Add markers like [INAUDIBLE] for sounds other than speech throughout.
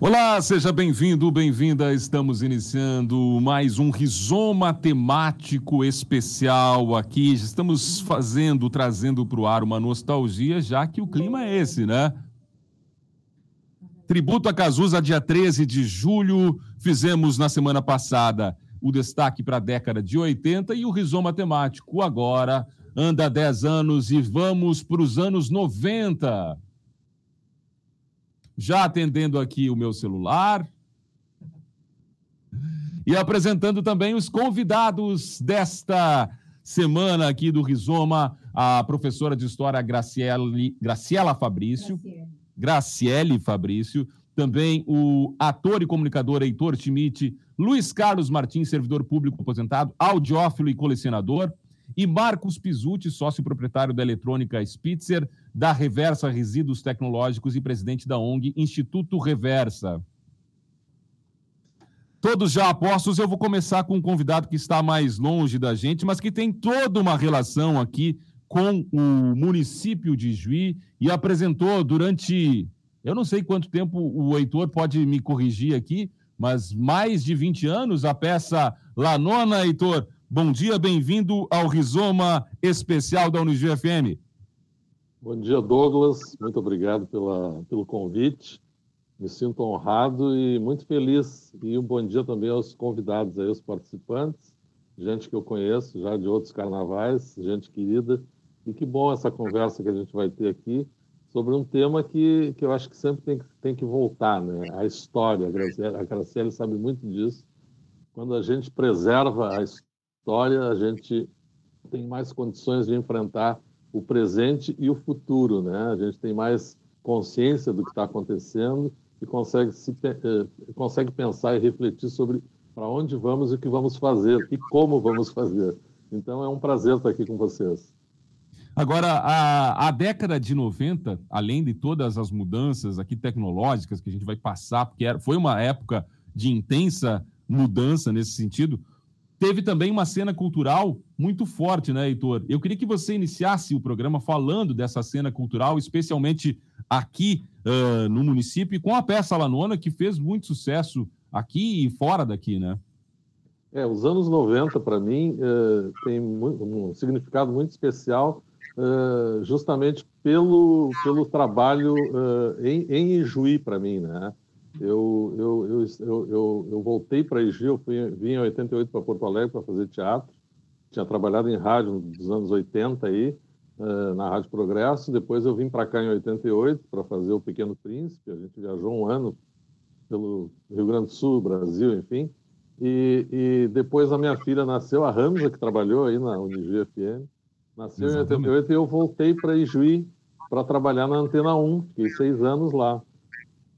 Olá, seja bem-vindo, bem-vinda. Estamos iniciando mais um rizoma temático especial aqui. Estamos fazendo, trazendo para o ar uma nostalgia, já que o clima é esse, né? Tributo a Cazuza, dia 13 de julho. Fizemos na semana passada o destaque para a década de 80 e o rizoma temático agora anda 10 anos e vamos para os anos 90 já atendendo aqui o meu celular e apresentando também os convidados desta semana aqui do Rizoma, a professora de História Graciele, Graciela Fabrício, Graciele. Graciele Fabrício, também o ator e comunicador Heitor Schmidt, Luiz Carlos Martins, servidor público aposentado, audiófilo e colecionador, e Marcos Pisuti, sócio proprietário da eletrônica Spitzer, da Reversa Resíduos Tecnológicos e presidente da ONG Instituto Reversa. Todos já apostos, eu vou começar com um convidado que está mais longe da gente, mas que tem toda uma relação aqui com o município de Juí e apresentou durante, eu não sei quanto tempo o Heitor pode me corrigir aqui, mas mais de 20 anos, a peça La Nona, Heitor. Bom dia, bem-vindo ao Rizoma Especial da Unijuí FM. Bom dia, Douglas. Muito obrigado pela, pelo convite. Me sinto honrado e muito feliz. E um bom dia também aos convidados, aí, aos participantes, gente que eu conheço já de outros carnavais, gente querida. E que bom essa conversa que a gente vai ter aqui sobre um tema que, que eu acho que sempre tem, tem que voltar, né? A história. A Graciele, a Graciele sabe muito disso. Quando a gente preserva a história, a gente tem mais condições de enfrentar o presente e o futuro, né? A gente tem mais consciência do que está acontecendo e consegue, se, eh, consegue pensar e refletir sobre para onde vamos e o que vamos fazer e como vamos fazer. Então é um prazer estar aqui com vocês. Agora, a, a década de 90, além de todas as mudanças aqui tecnológicas que a gente vai passar, porque era, foi uma época de intensa mudança nesse sentido, teve também uma cena cultural muito forte, né, Heitor? Eu queria que você iniciasse o programa falando dessa cena cultural, especialmente aqui uh, no município, com a peça Lanona, que fez muito sucesso aqui e fora daqui, né? É, os anos 90, para mim, uh, tem um significado muito especial, uh, justamente pelo, pelo trabalho em, em Ijuí, para mim, né? Eu, eu, eu, eu, eu voltei para Ijuí, eu fui, vim em 88 para Porto Alegre para fazer teatro, tinha trabalhado em rádio nos anos 80 aí, uh, na Rádio Progresso. Depois eu vim para cá em 88 para fazer o Pequeno Príncipe. A gente viajou um ano pelo Rio Grande do Sul, Brasil, enfim. E, e depois a minha filha nasceu, a Ramsa, que trabalhou aí na Unijuí FM, nasceu Exatamente. em 88 e eu voltei para Ijuí para trabalhar na Antena 1. Fiquei seis anos lá.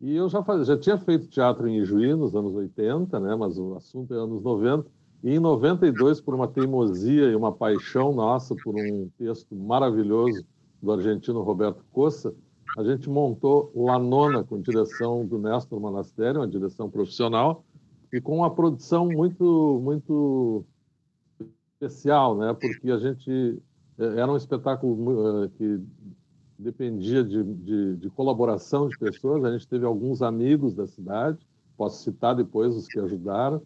E eu já, faz, já tinha feito teatro em Ijuí nos anos 80, né? mas o assunto é anos 90. E em 92, por uma teimosia e uma paixão nossa por um texto maravilhoso do argentino Roberto Cossa, a gente montou La Nona com direção do Néstor Monastério, uma direção profissional, e com uma produção muito muito especial, né? Porque a gente é, era um espetáculo é, que dependia de, de, de colaboração de pessoas. A gente teve alguns amigos da cidade, posso citar depois os que ajudaram,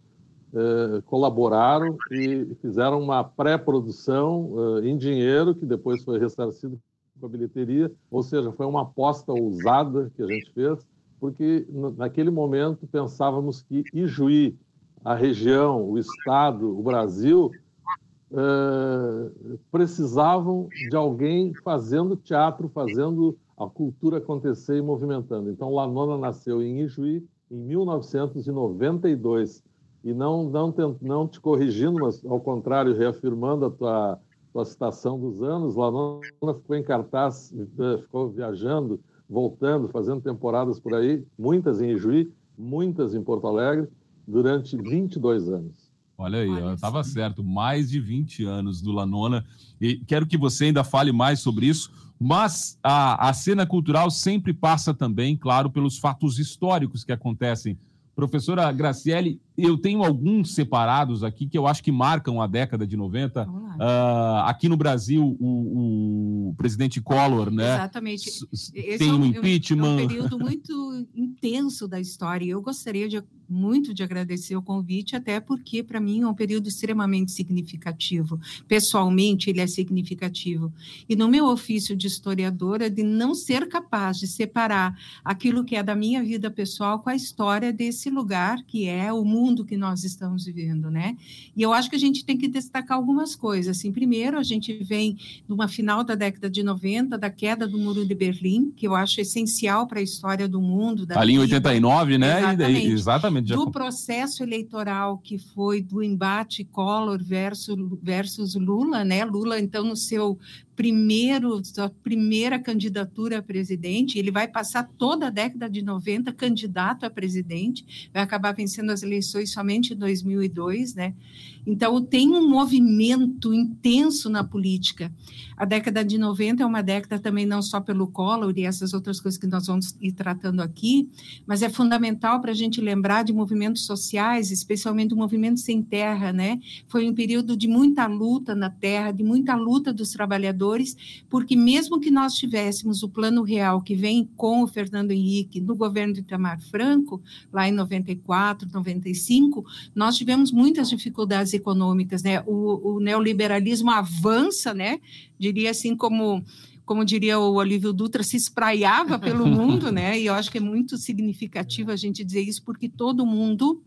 eh, colaboraram e fizeram uma pré-produção eh, em dinheiro, que depois foi ressarcido com a bilheteria, ou seja, foi uma aposta ousada que a gente fez, porque naquele momento pensávamos que Ijuí, a região, o estado, o Brasil, eh, precisavam de alguém fazendo teatro, fazendo a cultura acontecer e movimentando. Então, Lanona nasceu em Ijuí em 1992 e não, não, não te corrigindo, mas ao contrário, reafirmando a tua, tua citação dos anos, Lanona ficou em cartaz, eh, ficou viajando, voltando, fazendo temporadas por aí, muitas em Ijuí, muitas em Porto Alegre, durante 22 anos. Olha aí, estava certo, mais de 20 anos do Lanona. E quero que você ainda fale mais sobre isso, mas a, a cena cultural sempre passa também, claro, pelos fatos históricos que acontecem Professora Graciele, eu tenho alguns separados aqui que eu acho que marcam a década de 90. Uh, ah, aqui no Brasil, o, o presidente Collor, né? Exatamente. Esse tem é um, um impeachment. É um período muito intenso da história. Eu gostaria de muito de agradecer o convite, até porque, para mim, é um período extremamente significativo. Pessoalmente, ele é significativo. E no meu ofício de historiadora, de não ser capaz de separar aquilo que é da minha vida pessoal com a história desse lugar, que é o mundo que nós estamos vivendo, né? E eu acho que a gente tem que destacar algumas coisas. Assim, primeiro, a gente vem numa final da década de 90, da queda do Muro de Berlim, que eu acho essencial para a história do mundo. Ali em 89, né? Exatamente. Exatamente Exatamente. Do processo eleitoral que foi do embate Collor versus, versus Lula, né? Lula, então, no seu primeiro, sua primeira candidatura a presidente, ele vai passar toda a década de 90 candidato a presidente, vai acabar vencendo as eleições somente em 2002, né? Então, tem um movimento intenso na política. A década de 90 é uma década também não só pelo Collor e essas outras coisas que nós vamos ir tratando aqui, mas é fundamental para a gente lembrar de movimentos sociais, especialmente o movimento sem terra, né? Foi um período de muita luta na terra, de muita luta dos trabalhadores porque mesmo que nós tivéssemos o plano real que vem com o Fernando Henrique no governo de Itamar Franco, lá em 94, 95, nós tivemos muitas dificuldades econômicas, né? O, o neoliberalismo avança, né? Diria assim como como diria o Olívio Dutra, se espraiava pelo [LAUGHS] mundo, né? E eu acho que é muito significativo a gente dizer isso, porque todo mundo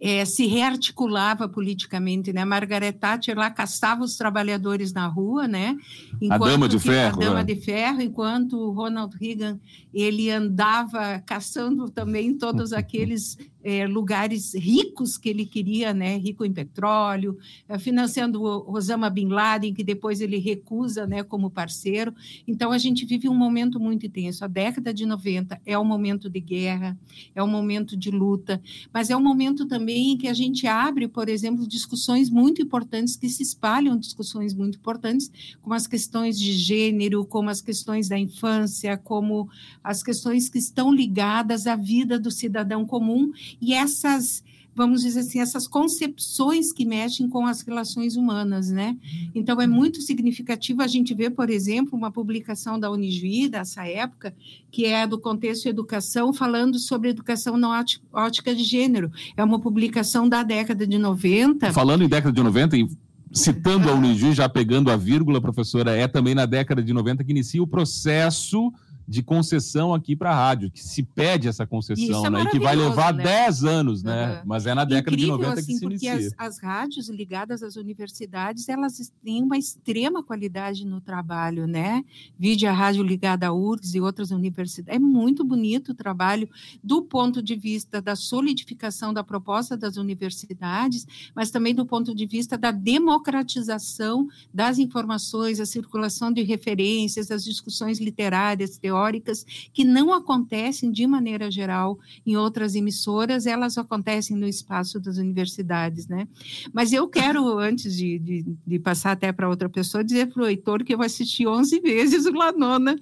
é, se rearticulava politicamente, né? Margaret Thatcher lá caçava os trabalhadores na rua, né? Enquanto a dama de ferro. A dama né? de ferro, enquanto Ronald Reagan ele andava caçando também todos [LAUGHS] aqueles é, lugares ricos que ele queria, né, rico em petróleo, é, financiando o Osama Bin Laden, que depois ele recusa né, como parceiro. Então, a gente vive um momento muito intenso. A década de 90 é um momento de guerra, é um momento de luta, mas é um momento também em que a gente abre, por exemplo, discussões muito importantes que se espalham, discussões muito importantes, como as questões de gênero, como as questões da infância, como as questões que estão ligadas à vida do cidadão comum e essas vamos dizer assim, essas concepções que mexem com as relações humanas, né? Então, é muito significativo a gente ver, por exemplo, uma publicação da Unijuí, dessa época, que é do contexto educação, falando sobre educação não ótica de gênero. É uma publicação da década de 90. Falando em década de 90, e citando a Unijuí, já pegando a vírgula, professora, é também na década de 90 que inicia o processo de concessão aqui para a rádio, que se pede essa concessão, é né? E que vai levar né? 10 anos, né? Uhum. Mas é na década Incrível, de 90 assim, que se porque inicia. As, as rádios ligadas às universidades, elas têm uma extrema qualidade no trabalho, né? Vide a rádio ligada à URGS e outras universidades. É muito bonito o trabalho do ponto de vista da solidificação da proposta das universidades, mas também do ponto de vista da democratização das informações, a circulação de referências, as discussões literárias, teóricas, teóricas que não acontecem de maneira geral em outras emissoras, elas acontecem no espaço das universidades, né? Mas eu quero, antes de, de, de passar até para outra pessoa, dizer para o Heitor que eu assisti 11 vezes o Lanona.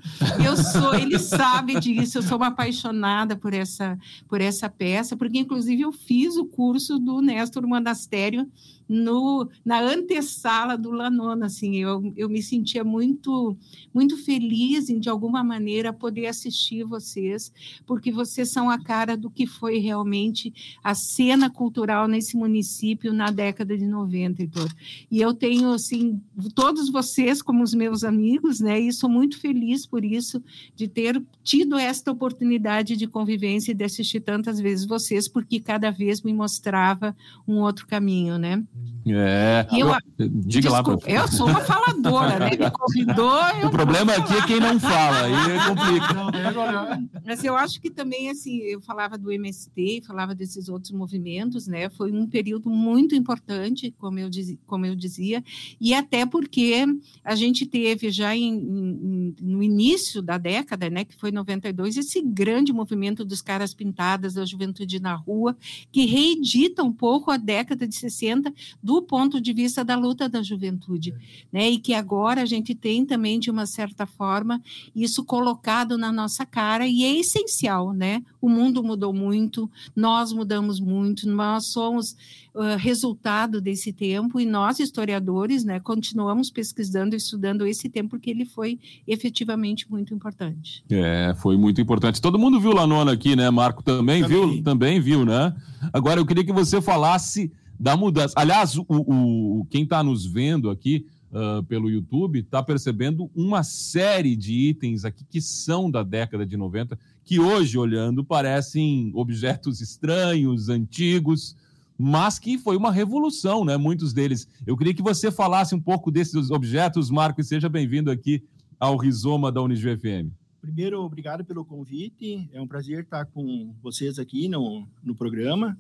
Eu sou, ele sabe disso, eu sou uma apaixonada por essa, por essa peça, porque inclusive eu fiz o curso do Néstor Monastério no, na antessala do Lanona, assim, eu, eu me sentia muito, muito feliz em, de alguma maneira, poder assistir vocês, porque vocês são a cara do que foi realmente a cena cultural nesse município na década de 90, Heitor. E eu tenho, assim, todos vocês como os meus amigos, né, e sou muito feliz por isso, de ter tido esta oportunidade de convivência e de assistir tantas vezes vocês, porque cada vez me mostrava um outro caminho, né? É. Eu, Diga desculpa, lá. Eu sou uma faladora, né? Me convidou. [LAUGHS] o problema aqui é quem não fala, aí complica. Mas eu acho que também, assim, eu falava do MST, falava desses outros movimentos, né? Foi um período muito importante, como eu, diz, como eu dizia, e até porque a gente teve já em, em, no início da década, né? Que foi 92, esse grande movimento dos caras pintadas, da juventude na rua, que reedita um pouco a década de 60 do ponto de vista da luta da juventude, é. né? E que agora a gente tem também de uma certa forma isso colocado na nossa cara e é essencial, né? O mundo mudou muito, nós mudamos muito, nós somos uh, resultado desse tempo e nós historiadores, né, continuamos pesquisando e estudando esse tempo porque ele foi efetivamente muito importante. É, foi muito importante. Todo mundo viu lá nona aqui, né? Marco também, também. viu, também viu, né? Agora eu queria que você falasse da mudança. Aliás, o, o quem está nos vendo aqui uh, pelo YouTube está percebendo uma série de itens aqui que são da década de 90, que hoje, olhando, parecem objetos estranhos, antigos, mas que foi uma revolução, né? Muitos deles. Eu queria que você falasse um pouco desses objetos, Marco, e seja bem-vindo aqui ao Rizoma da Unijuí FM. Primeiro, obrigado pelo convite. É um prazer estar com vocês aqui no, no programa.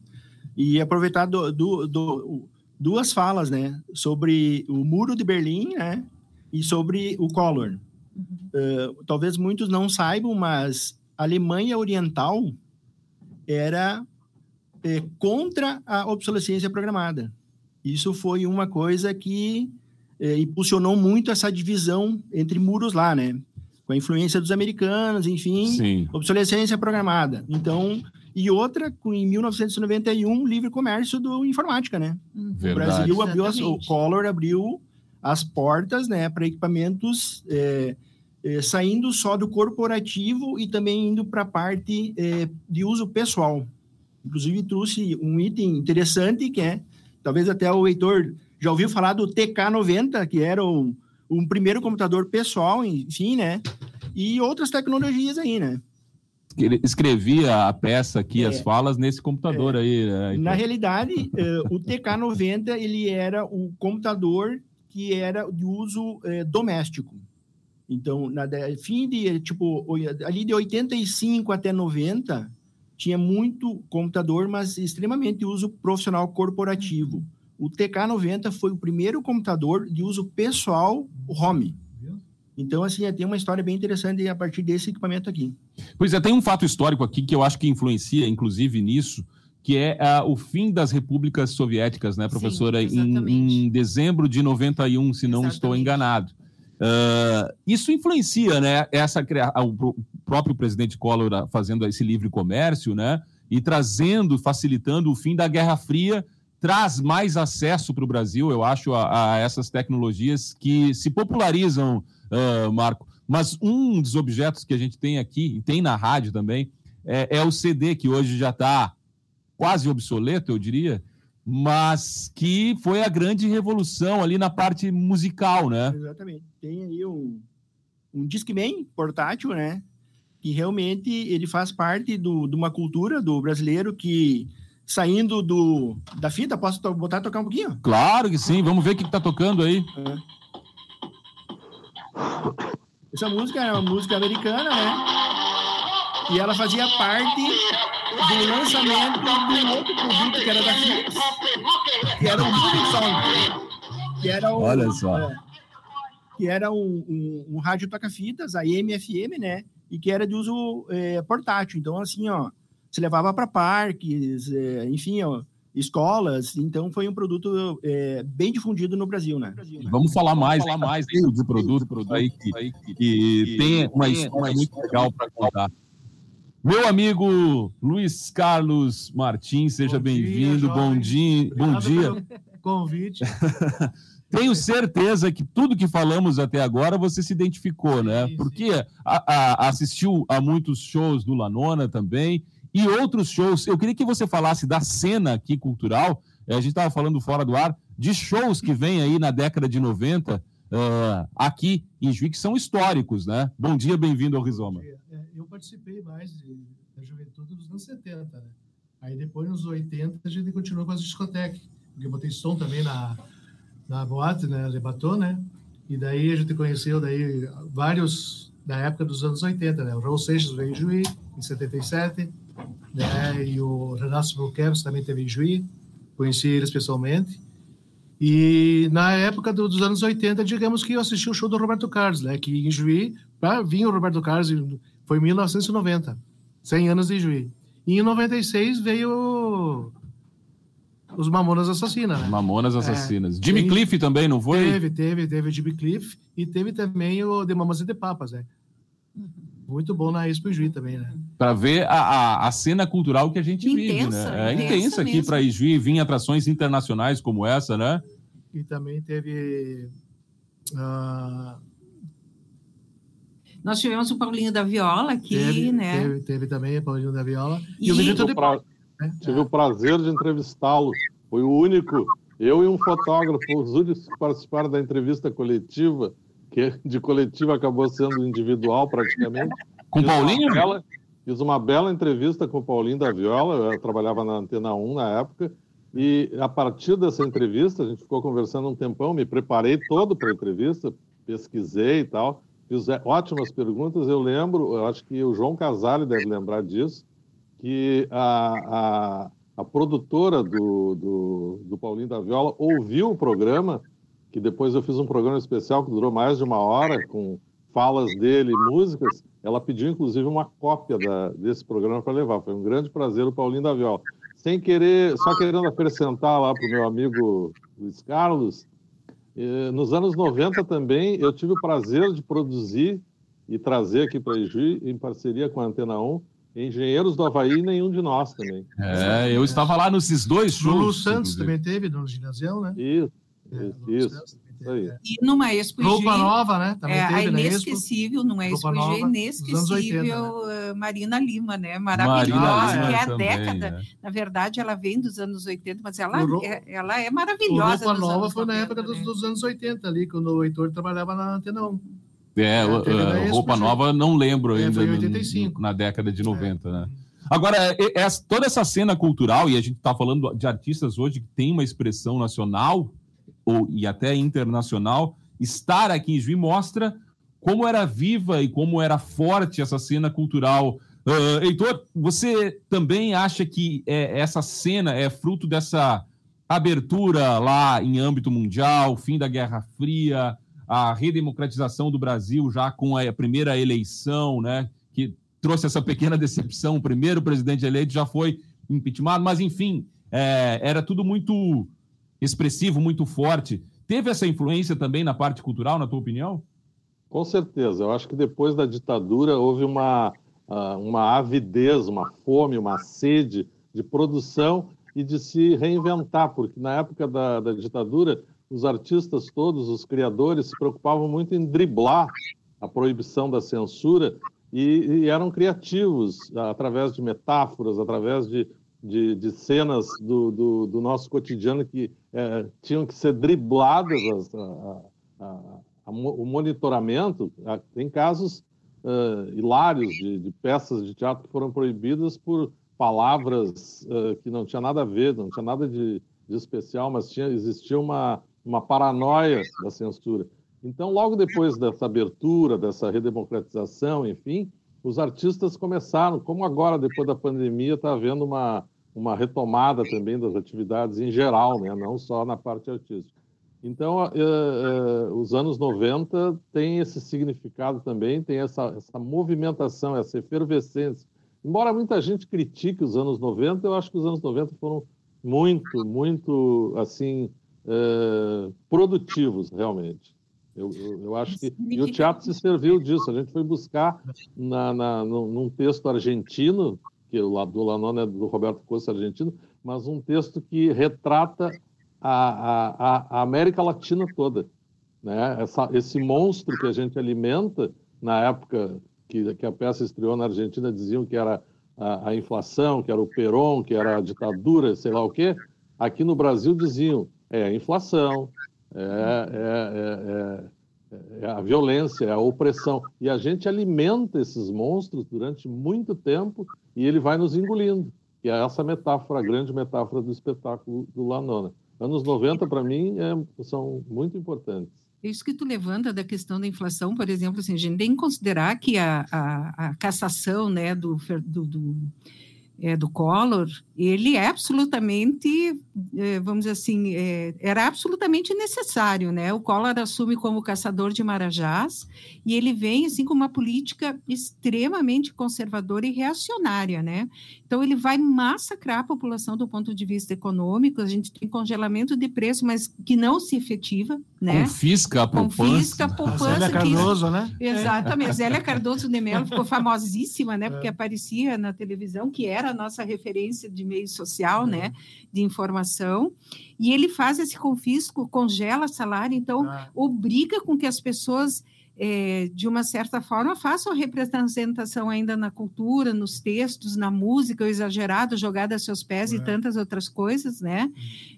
E aproveitar do, do, do, duas falas, né? Sobre o Muro de Berlim, né? E sobre o Collor. Uhum. Uh, talvez muitos não saibam, mas a Alemanha Oriental era é, contra a obsolescência programada. Isso foi uma coisa que é, impulsionou muito essa divisão entre muros lá, né? Com a influência dos americanos, enfim, Sim. obsolescência programada. Então, e outra, em 1991, livre comércio do informática, né? Verdade. O Brasil abriu, o Collor abriu as portas né, para equipamentos é, é, saindo só do corporativo e também indo para a parte é, de uso pessoal. Inclusive, trouxe um item interessante que é, talvez até o Heitor já ouviu falar do TK90, que era um, um primeiro computador pessoal, enfim, né? E outras tecnologias aí, né? Escrevia a peça aqui, é, as falas, nesse computador é, aí. Né? Na realidade, uh, o TK90 ele era o computador que era de uso uh, doméstico. Então, na fim de tipo ali de 85 até 90 tinha muito computador, mas extremamente uso profissional corporativo. O TK90 foi o primeiro computador de uso pessoal home. Então, assim, tem uma história bem interessante a partir desse equipamento aqui. Pois é, tem um fato histórico aqui que eu acho que influencia, inclusive, nisso, que é uh, o fim das repúblicas soviéticas, né, professora? Sim, em, em, dezembro de 91, se não exatamente. estou enganado. Uh, isso influencia, né? Essa, o próprio presidente Collor fazendo esse livre comércio, né? E trazendo, facilitando o fim da Guerra Fria, traz mais acesso para o Brasil, eu acho, a, a, essas tecnologias que se popularizam uh, Marco. Mas um dos objetos que a gente tem aqui, e tem na rádio também, é, é o CD, que hoje já está quase obsoleto, eu diria, mas que foi a grande revolução ali na parte musical, né? Exatamente. Tem aí um, um Discman portátil, né? Que realmente ele faz parte de uma cultura do brasileiro que saindo do, da fita, posso botar tocar um pouquinho? Claro que sim, vamos ver o que está tocando aí. É. Essa música é uma música americana, né? E ela fazia parte do lançamento de um outro produto que era da Philips, que era o Moving. Que era um, Olha só. É, que era um, um, um rádio toca-fitas, a FM, né? E que era de uso é, portátil. Então, assim, ó, se levava para parques, é, enfim, ó, escolas, então foi um produto é, bem difundido no Brasil, né? Vamos falar mais, falar mais do produto, produto aí que, que, que tem uma história muito legal para contar. Meu amigo Luiz Carlos Martins, seja bem-vindo. Bom dia, bom dia. Convite. [LAUGHS] Tenho certeza que tudo que falamos até agora você se identificou, né? Porque a, a, assistiu a muitos shows do Lanona também e outros shows. Eu queria que você falasse da cena aqui cultural. Eh, a gente estava falando fora do ar de shows que vem aí na década de 90 uh, eh, aqui em Juiz, que são históricos, né? Bom dia, bem-vindo ao Rizoma. É, eu participei mais da juventude dos anos 70, né? Aí depois, nos 80, a gente continuou com as discotecas, porque eu botei som também na, na boate, né? Lebaton, né? E daí a gente conheceu daí vários da época dos anos 80, né? O Raul Seixas veio em Juiz, em 77, né? E o Renato Bruqueros também teve em Juí, conheci eles pessoalmente. E na época do, dos anos 80, digamos que eu assisti o show do Roberto Carlos, né? Que em Juí, para vir o Roberto Carlos, foi em 1990, 100 anos de Juí. E em 96 veio os Mamonas Assassinas, né? Mamonas Assassinas. É, Jimmy tem, Cliff também, não foi? Teve, teve, teve o Jimmy Cliff e teve também o The Mamas e The Papas, né? Muito bom na Expo Juí também, né? Para ver a, a, a, cena cultural que a gente intensa, vive, né? É intensa, intensa aqui para Ijuí, vir atrações internacionais como essa, né? E também teve. Uh... Nós tivemos o Paulinho da Viola aqui, teve, né? Teve, teve também o Paulinho da Viola. E, e o Benito de pra... né? Tive o prazer de entrevistá-lo. Foi o único, eu e um fotógrafo, os únicos que participaram da entrevista coletiva que de coletiva acabou sendo individual praticamente. Com o Paulinho? Bela, fiz uma bela entrevista com o Paulinho da Viola, eu trabalhava na Antena 1 na época, e a partir dessa entrevista, a gente ficou conversando um tempão, me preparei todo para a entrevista, pesquisei e tal, fiz é, ótimas perguntas. Eu lembro, eu acho que o João Casale deve lembrar disso, que a, a, a produtora do, do, do Paulinho da Viola ouviu o programa que depois eu fiz um programa especial que durou mais de uma hora, com falas dele e músicas. Ela pediu, inclusive, uma cópia da, desse programa para levar. Foi um grande prazer o Paulinho da Viola. Sem querer, só querendo acrescentar lá para o meu amigo Luiz Carlos, eh, nos anos 90 também eu tive o prazer de produzir e trazer aqui para Ijuí, em parceria com a Antena 1, Engenheiros do Havaí, nenhum de nós também. É, eu estava lá nesses dois shows. Lulu Santos também teve, no ginásio, né? Isso. É, isso. E numa Expo Roupa Nova, né? Também é, teve a inesquecível, numa Expo Nova, inesquecível, 80, né? Marina Lima, né? Maravilhosa, Marina que é a também, década. Né? Na verdade, ela vem dos anos 80, mas ela, é, ela é maravilhosa. O Roupa Nova foi 90, na época dos, né? dos, anos 80, ali, quando o Heitor trabalhava na Antena 1. É, uh, Roupa Nova não lembro é, ainda. Foi 85. na década de 90, é. né? Agora, toda essa cena cultural, e a gente está falando de artistas hoje que tem uma expressão nacional ou, e até internacional, estar aqui em Juiz mostra como era viva e como era forte essa cena cultural. Uh, Heitor, você também acha que é, essa cena é fruto dessa abertura lá em âmbito mundial, fim da Guerra Fria, a redemocratização do Brasil já com a primeira eleição, né, que trouxe essa pequena decepção. O primeiro presidente eleito já foi impeachment, mas enfim, é, era tudo muito expressivo, muito forte. Teve essa influência também na parte cultural, na tua opinião? Com certeza. Eu acho que depois da ditadura houve uma, uma avidez, uma fome, uma sede de produção e de se reinventar, porque na época da, da ditadura os artistas todos, os criadores, se preocupavam muito em driblar a proibição da censura e, e eram criativos através de metáforas, através de, de, de cenas do, do, do, nosso cotidiano que é, tinham que ser dribladas a, a, a, o monitoramento. Tem casos uh, hilários de, de, peças de teatro que foram proibidas por palavras uh, que não tinha nada a ver, não tinha nada de, de especial, mas tinha, existia uma, uma paranoia da censura. Então, logo depois dessa abertura, dessa redemocratização, enfim, os artistas começaram, como agora, depois da pandemia, está havendo uma, uma retomada também das atividades em geral, né? não só na parte artística. Então, é, é, os anos 90 tem esse significado também, tem essa, essa movimentação, essa efervescência. Embora muita gente critique os anos 90, eu acho que os anos 90 foram muito, muito, assim, é, produtivos, realmente. Eu, eu, eu, acho que. E o teatro se serviu disso. A gente foi buscar na, na, num texto argentino, que o do Lanone é do Roberto Costa argentino, mas um texto que retrata a, a, a América Latina toda. Né? Essa, esse monstro que a gente alimenta, na época que, que a peça estreou na Argentina, diziam que era a, a inflação, que era o Perón, que era a ditadura, sei lá o quê. Aqui no Brasil diziam é a inflação, é, é, é, é, a violência, é a opressão. E a gente alimenta esses monstros durante muito tempo e ele vai nos engolindo. E é essa metáfora, a grande metáfora do espetáculo do Lanona. Anos 90, para mim, são muito importantes. Isso que tu levanta da questão da inflação, por exemplo, assim, a gente tem que considerar que a, a, a cassação né, do, do, do é, do Collor, ele é absolutamente, é, vamos dizer assim, é, era absolutamente necessário, né? O Collor assume como caçador de marajás e ele vem assim com uma política extremamente conservadora e reacionária, né? Então ele vai massacrar a população do ponto de vista econômico. A gente tem congelamento de preço, mas que não se efetiva, né? Confisca a poupança. Confisca a poupança. Zélia Cardoso, que... né? Exatamente. Zélia Cardoso de Mello ficou [LAUGHS] famosíssima, né? Porque aparecia na televisão, que era a nossa referência de meio social, né? De informação. E ele faz esse confisco, congela salário, então ah. obriga com que as pessoas é, de uma certa forma, façam representação ainda na cultura, nos textos, na música, o exagerado, jogada a seus pés é. e tantas outras coisas, né?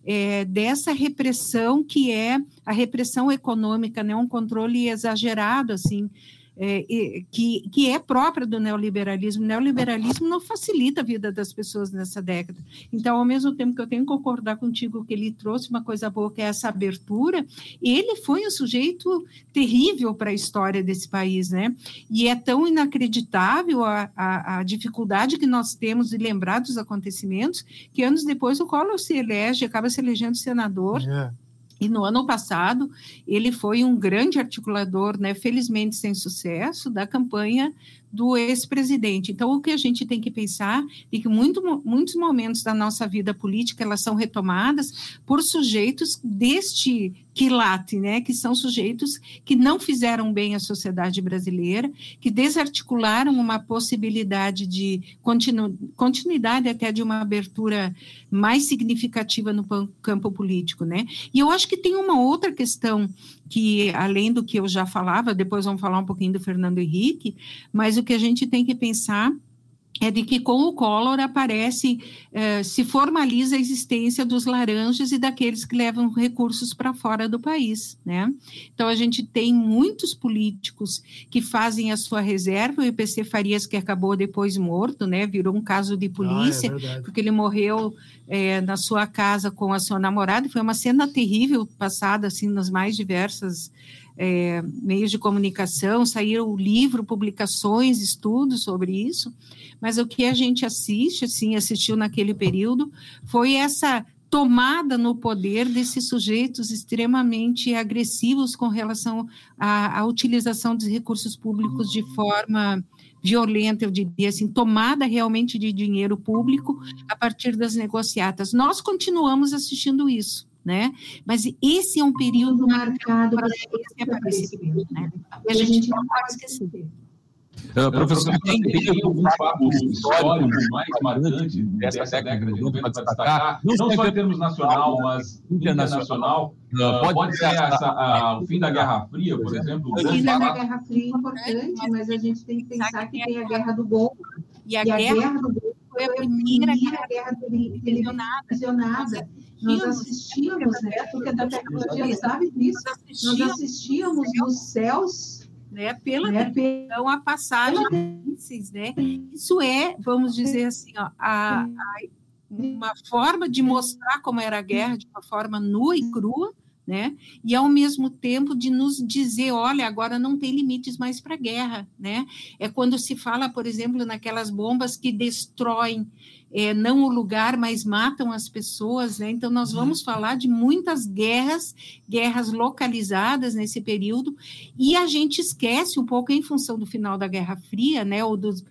É, dessa repressão que é a repressão econômica, né? Um controle exagerado, assim, é, que, que é própria do neoliberalismo. O neoliberalismo não facilita a vida das pessoas nessa década. Então, ao mesmo tempo que eu tenho que concordar contigo que ele trouxe uma coisa boa, que é essa abertura, ele foi um sujeito terrível para a história desse país, né? E é tão inacreditável a, a, a dificuldade que nós temos de lembrar dos acontecimentos, que anos depois o Collor se elege, acaba se elegendo senador. Yeah é. E no ano passado, ele foi um grande articulador, né, felizmente sem sucesso, da campanha do ex-presidente. Então, o que a gente tem que pensar é que muito, muitos momentos da nossa vida política elas são retomadas por sujeitos deste quilate, né, que são sujeitos que não fizeram bem à sociedade brasileira, que desarticularam uma possibilidade de continu, continuidade até de uma abertura mais significativa no campo político, né? E eu acho que tem uma outra questão que, além do que eu já falava, depois vamos falar um pouquinho do Fernando Henrique, mas o que a gente tem que pensar é de que com o Collor aparece, eh, se formaliza a existência dos laranjas e daqueles que levam recursos para fora do país, né? Então a gente tem muitos políticos que fazem a sua reserva, o IPC Farias que acabou depois morto, né? Virou um caso de polícia, ah, é porque ele morreu eh, na sua casa com a sua namorada, foi uma cena terrível passada assim nas mais diversas é, meios de comunicação, saíram livro, publicações, estudos sobre isso, mas o que a gente assiste, assim, assistiu naquele período, foi essa tomada no poder desses sujeitos extremamente agressivos com relação à, à utilização dos recursos públicos de forma violenta, eu diria assim, tomada realmente de dinheiro público a partir das negociatas. Nós continuamos assistindo isso né? Mas esse é um período marcado para esse aparecimento, né? E a gente não pode esquecer. Uh, professor, tem, tem algum fato histórico mais marcante dessa década de 90 para destacar, não só em termos nacional, mas internacional? Uh, pode, pode ser essa, uh, o fim da Guerra Fria, por exemplo? O fim da Guerra Fria é importante, mas a gente tem que pensar que tem a Guerra do Golfo. E a, e a guerra, guerra, do Golfo foi a primeira guerra, guerra televisionada. Nós assistíamos, né? Porque a tecnologia sabe disso. Nós assistíamos nos céus né, pela né, televisão, a passagem né? Isso é, vamos dizer assim, ó, a, a, uma forma de mostrar como era a guerra de uma forma nua e crua, né? E ao mesmo tempo de nos dizer, olha, agora não tem limites mais para a guerra, né? É quando se fala, por exemplo, naquelas bombas que destroem é, não o lugar, mas matam as pessoas, né? Então nós vamos falar de muitas guerras, guerras localizadas nesse período, e a gente esquece um pouco em função do final da Guerra Fria, né? Ou do, do,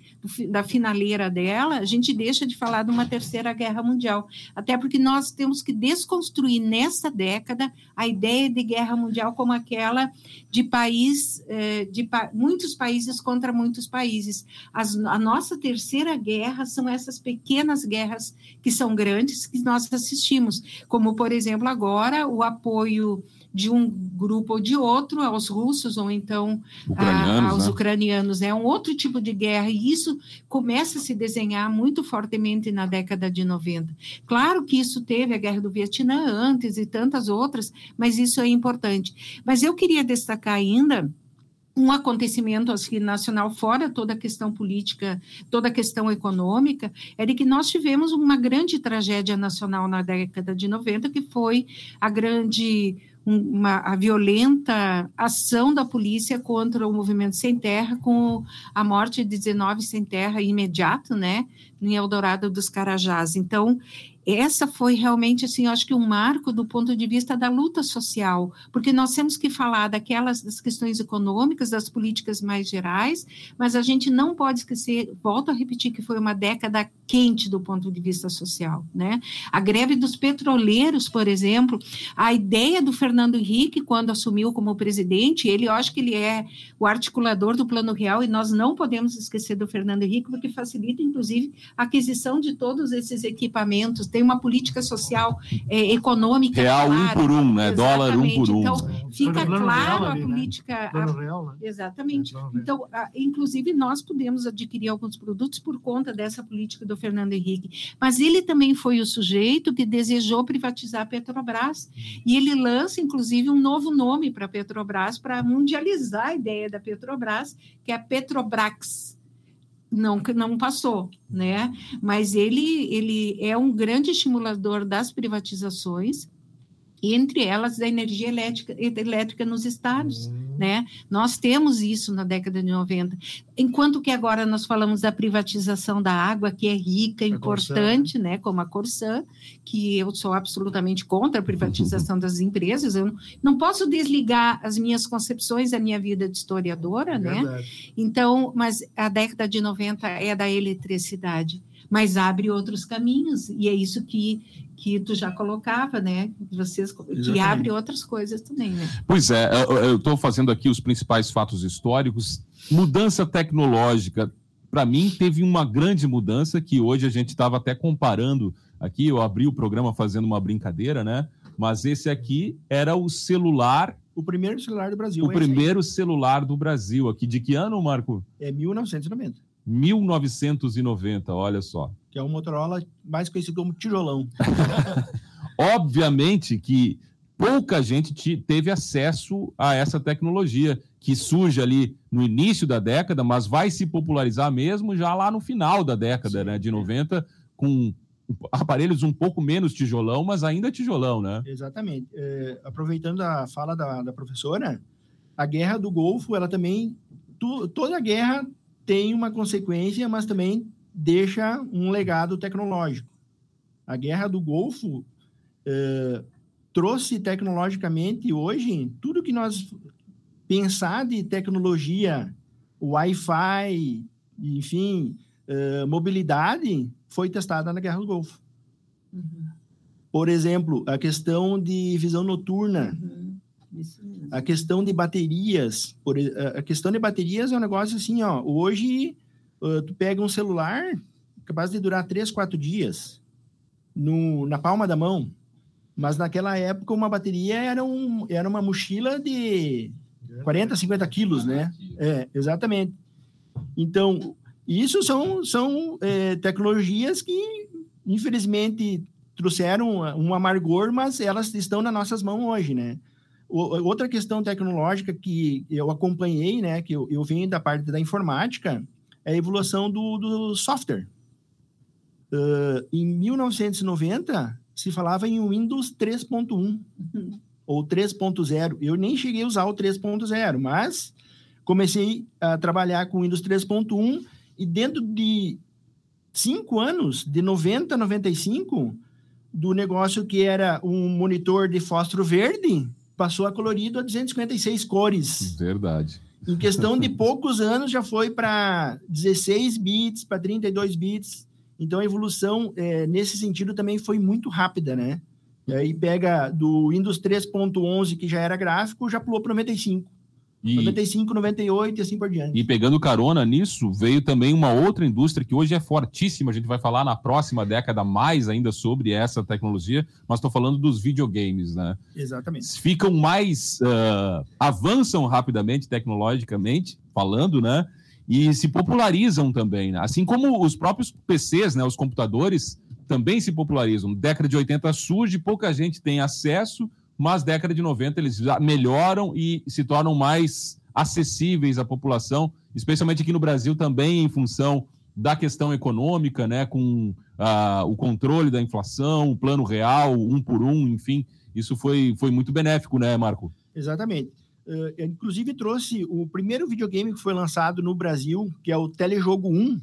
da finaleira dela, a gente deixa de falar de uma terceira guerra mundial, até porque nós temos que desconstruir nessa década a ideia de guerra mundial como aquela de país, é, de muitos países contra muitos países. As, a nossa terceira guerra são essas pequenas guerras que são grandes que nós assistimos, como, por exemplo, agora o apoio de um grupo ou de outro aos russos ou então ucranianos, a, aos né? ucranianos. É um outro tipo de guerra e isso começa a se desenhar muito fortemente na década de 90. Claro que isso teve a guerra do Vietnã antes e tantas outras, mas isso é importante. Mas eu queria destacar ainda um acontecimento assim, nacional fora toda a questão política, toda a questão econômica, é de que nós tivemos uma grande tragédia nacional na década de 90, que foi a grande uma, a violenta ação da polícia contra o movimento Sem Terra, com a morte de 19 sem terra imediato, né, em Eldorado dos Carajás. Então, essa foi realmente, assim, acho que um marco do ponto de vista da luta social, porque nós temos que falar daquelas das questões econômicas, das políticas mais gerais, mas a gente não pode esquecer, volto a repetir que foi uma década quente do ponto de vista social, né? A greve dos petroleiros, por exemplo, a ideia do Fernando Henrique quando assumiu como presidente, ele, eu acho que ele é o articulador do Plano Real e nós não podemos esquecer do Fernando Henrique porque facilita, inclusive, a aquisição de todos esses equipamentos tem uma política social é, econômica. Real clara, um por um, né? Dólar um por um. Então, fica claro a né? política. Né? Real, né? Exatamente. É, então, a, inclusive, nós podemos adquirir alguns produtos por conta dessa política do Fernando Henrique. Mas ele também foi o sujeito que desejou privatizar a Petrobras. E ele lança, inclusive, um novo nome para a Petrobras, para mundializar a ideia da Petrobras, que é a Petrobrax não não passou, né? Mas ele ele é um grande estimulador das privatizações, entre elas da energia elétrica, elétrica nos estados, uhum. né? Nós temos isso na década de 90. Enquanto que agora nós falamos da privatização da água, que é rica, importante, né? Como a Corsã, que eu sou absolutamente contra a privatização [LAUGHS] das empresas. Eu não, posso desligar as minhas concepções da minha vida de historiadora, né? Então, mas a década de 90 é da eletricidade mas abre outros caminhos, e é isso que, que tu já colocava, né? Vocês, que abre outras coisas também, né? Pois é, eu estou fazendo aqui os principais fatos históricos. Mudança tecnológica, para mim, teve uma grande mudança que hoje a gente estava até comparando aqui. Eu abri o programa fazendo uma brincadeira, né? Mas esse aqui era o celular. O primeiro celular do Brasil. O é primeiro celular do Brasil. Aqui de que ano, Marco? É 1990. 1990, olha só. Que é um Motorola mais conhecido como tijolão. [LAUGHS] Obviamente que pouca gente teve acesso a essa tecnologia, que surge ali no início da década, mas vai se popularizar mesmo já lá no final da década né, de 90, com aparelhos um pouco menos tijolão, mas ainda tijolão, né? Exatamente. É, aproveitando a fala da, da, professora, a guerra do Golfo, ela também, tu, toda a guerra tem uma consequência, mas também deixa um legado tecnológico. A guerra do Golfo eh, trouxe tecnologicamente hoje tudo que nós pensar de tecnologia, Wi-Fi, enfim, eh, mobilidade, foi testada na guerra do Golfo. Uhum. Por exemplo, a questão de visão noturna. Uhum a questão de baterias, por, a questão de baterias é um negócio assim, ó, hoje tu pega um celular capaz de durar três, quatro dias no, na palma da mão, mas naquela época uma bateria era, um, era uma mochila de 40, 50 quilos, né? É, exatamente. Então, isso são, são é, tecnologias que, infelizmente, trouxeram um amargor, mas elas estão nas nossas mãos hoje, né? Outra questão tecnológica que eu acompanhei, né, que eu, eu venho da parte da informática, é a evolução do, do software. Uh, em 1990, se falava em Windows 3.1 uhum. [LAUGHS] ou 3.0. Eu nem cheguei a usar o 3.0, mas comecei a trabalhar com Windows 3.1 e dentro de cinco anos, de 90 a 95, do negócio que era um monitor de fósforo verde, passou a colorido a 256 cores. Verdade. Em questão de poucos anos já foi para 16 bits, para 32 bits. Então a evolução é, nesse sentido também foi muito rápida, né? E aí pega do Windows 3.11, que já era gráfico, já pulou para 95. E, 95, 98 e assim por diante. E pegando carona nisso, veio também uma outra indústria que hoje é fortíssima. A gente vai falar na próxima década mais ainda sobre essa tecnologia, mas estou falando dos videogames, né? Exatamente. Ficam mais. Uh, avançam rapidamente tecnologicamente, falando, né? E se popularizam também, né? Assim como os próprios PCs, né? Os computadores também se popularizam. Década de 80 surge, pouca gente tem acesso mas década de 90 eles melhoram e se tornam mais acessíveis à população, especialmente aqui no Brasil também em função da questão econômica, né, com uh, o controle da inflação, o plano real, um por um, enfim, isso foi, foi muito benéfico, né, Marco? Exatamente. Uh, inclusive trouxe o primeiro videogame que foi lançado no Brasil, que é o Telejogo 1.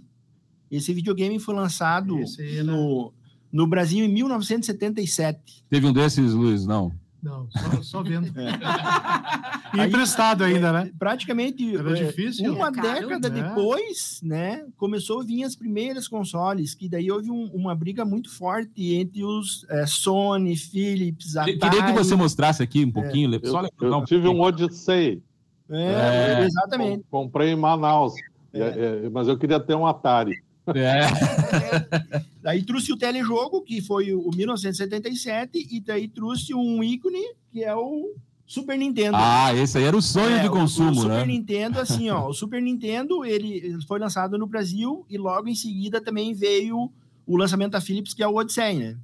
Esse videogame foi lançado Esse, no, no Brasil em 1977. Teve um desses, Luiz? Não. Não, só, só vendo. [LAUGHS] É. E emprestado ainda, é, né? Praticamente Era é, difícil. uma década é. depois, né, começou a vir as primeiras consoles, que daí houve um, uma briga muito forte entre os é, Sony, Philips, Atari. Queria que você mostrasse aqui um pouquinho. É. Só eu, eu um tive um Odyssey. É, exatamente. Comprei em Manaus, mas eu queria ter um Atari. É. daí trouxe o telejogo, que foi o 1977, e daí trouxe um ícone, que é o Super Nintendo. Ah, esse aí era o sonho é, de consumo, o, o Super né? Nintendo, assim, ó, o Super Nintendo, ele, ele foi lançado no Brasil e logo em seguida também veio o lançamento da Philips, que é o Odyssey, né?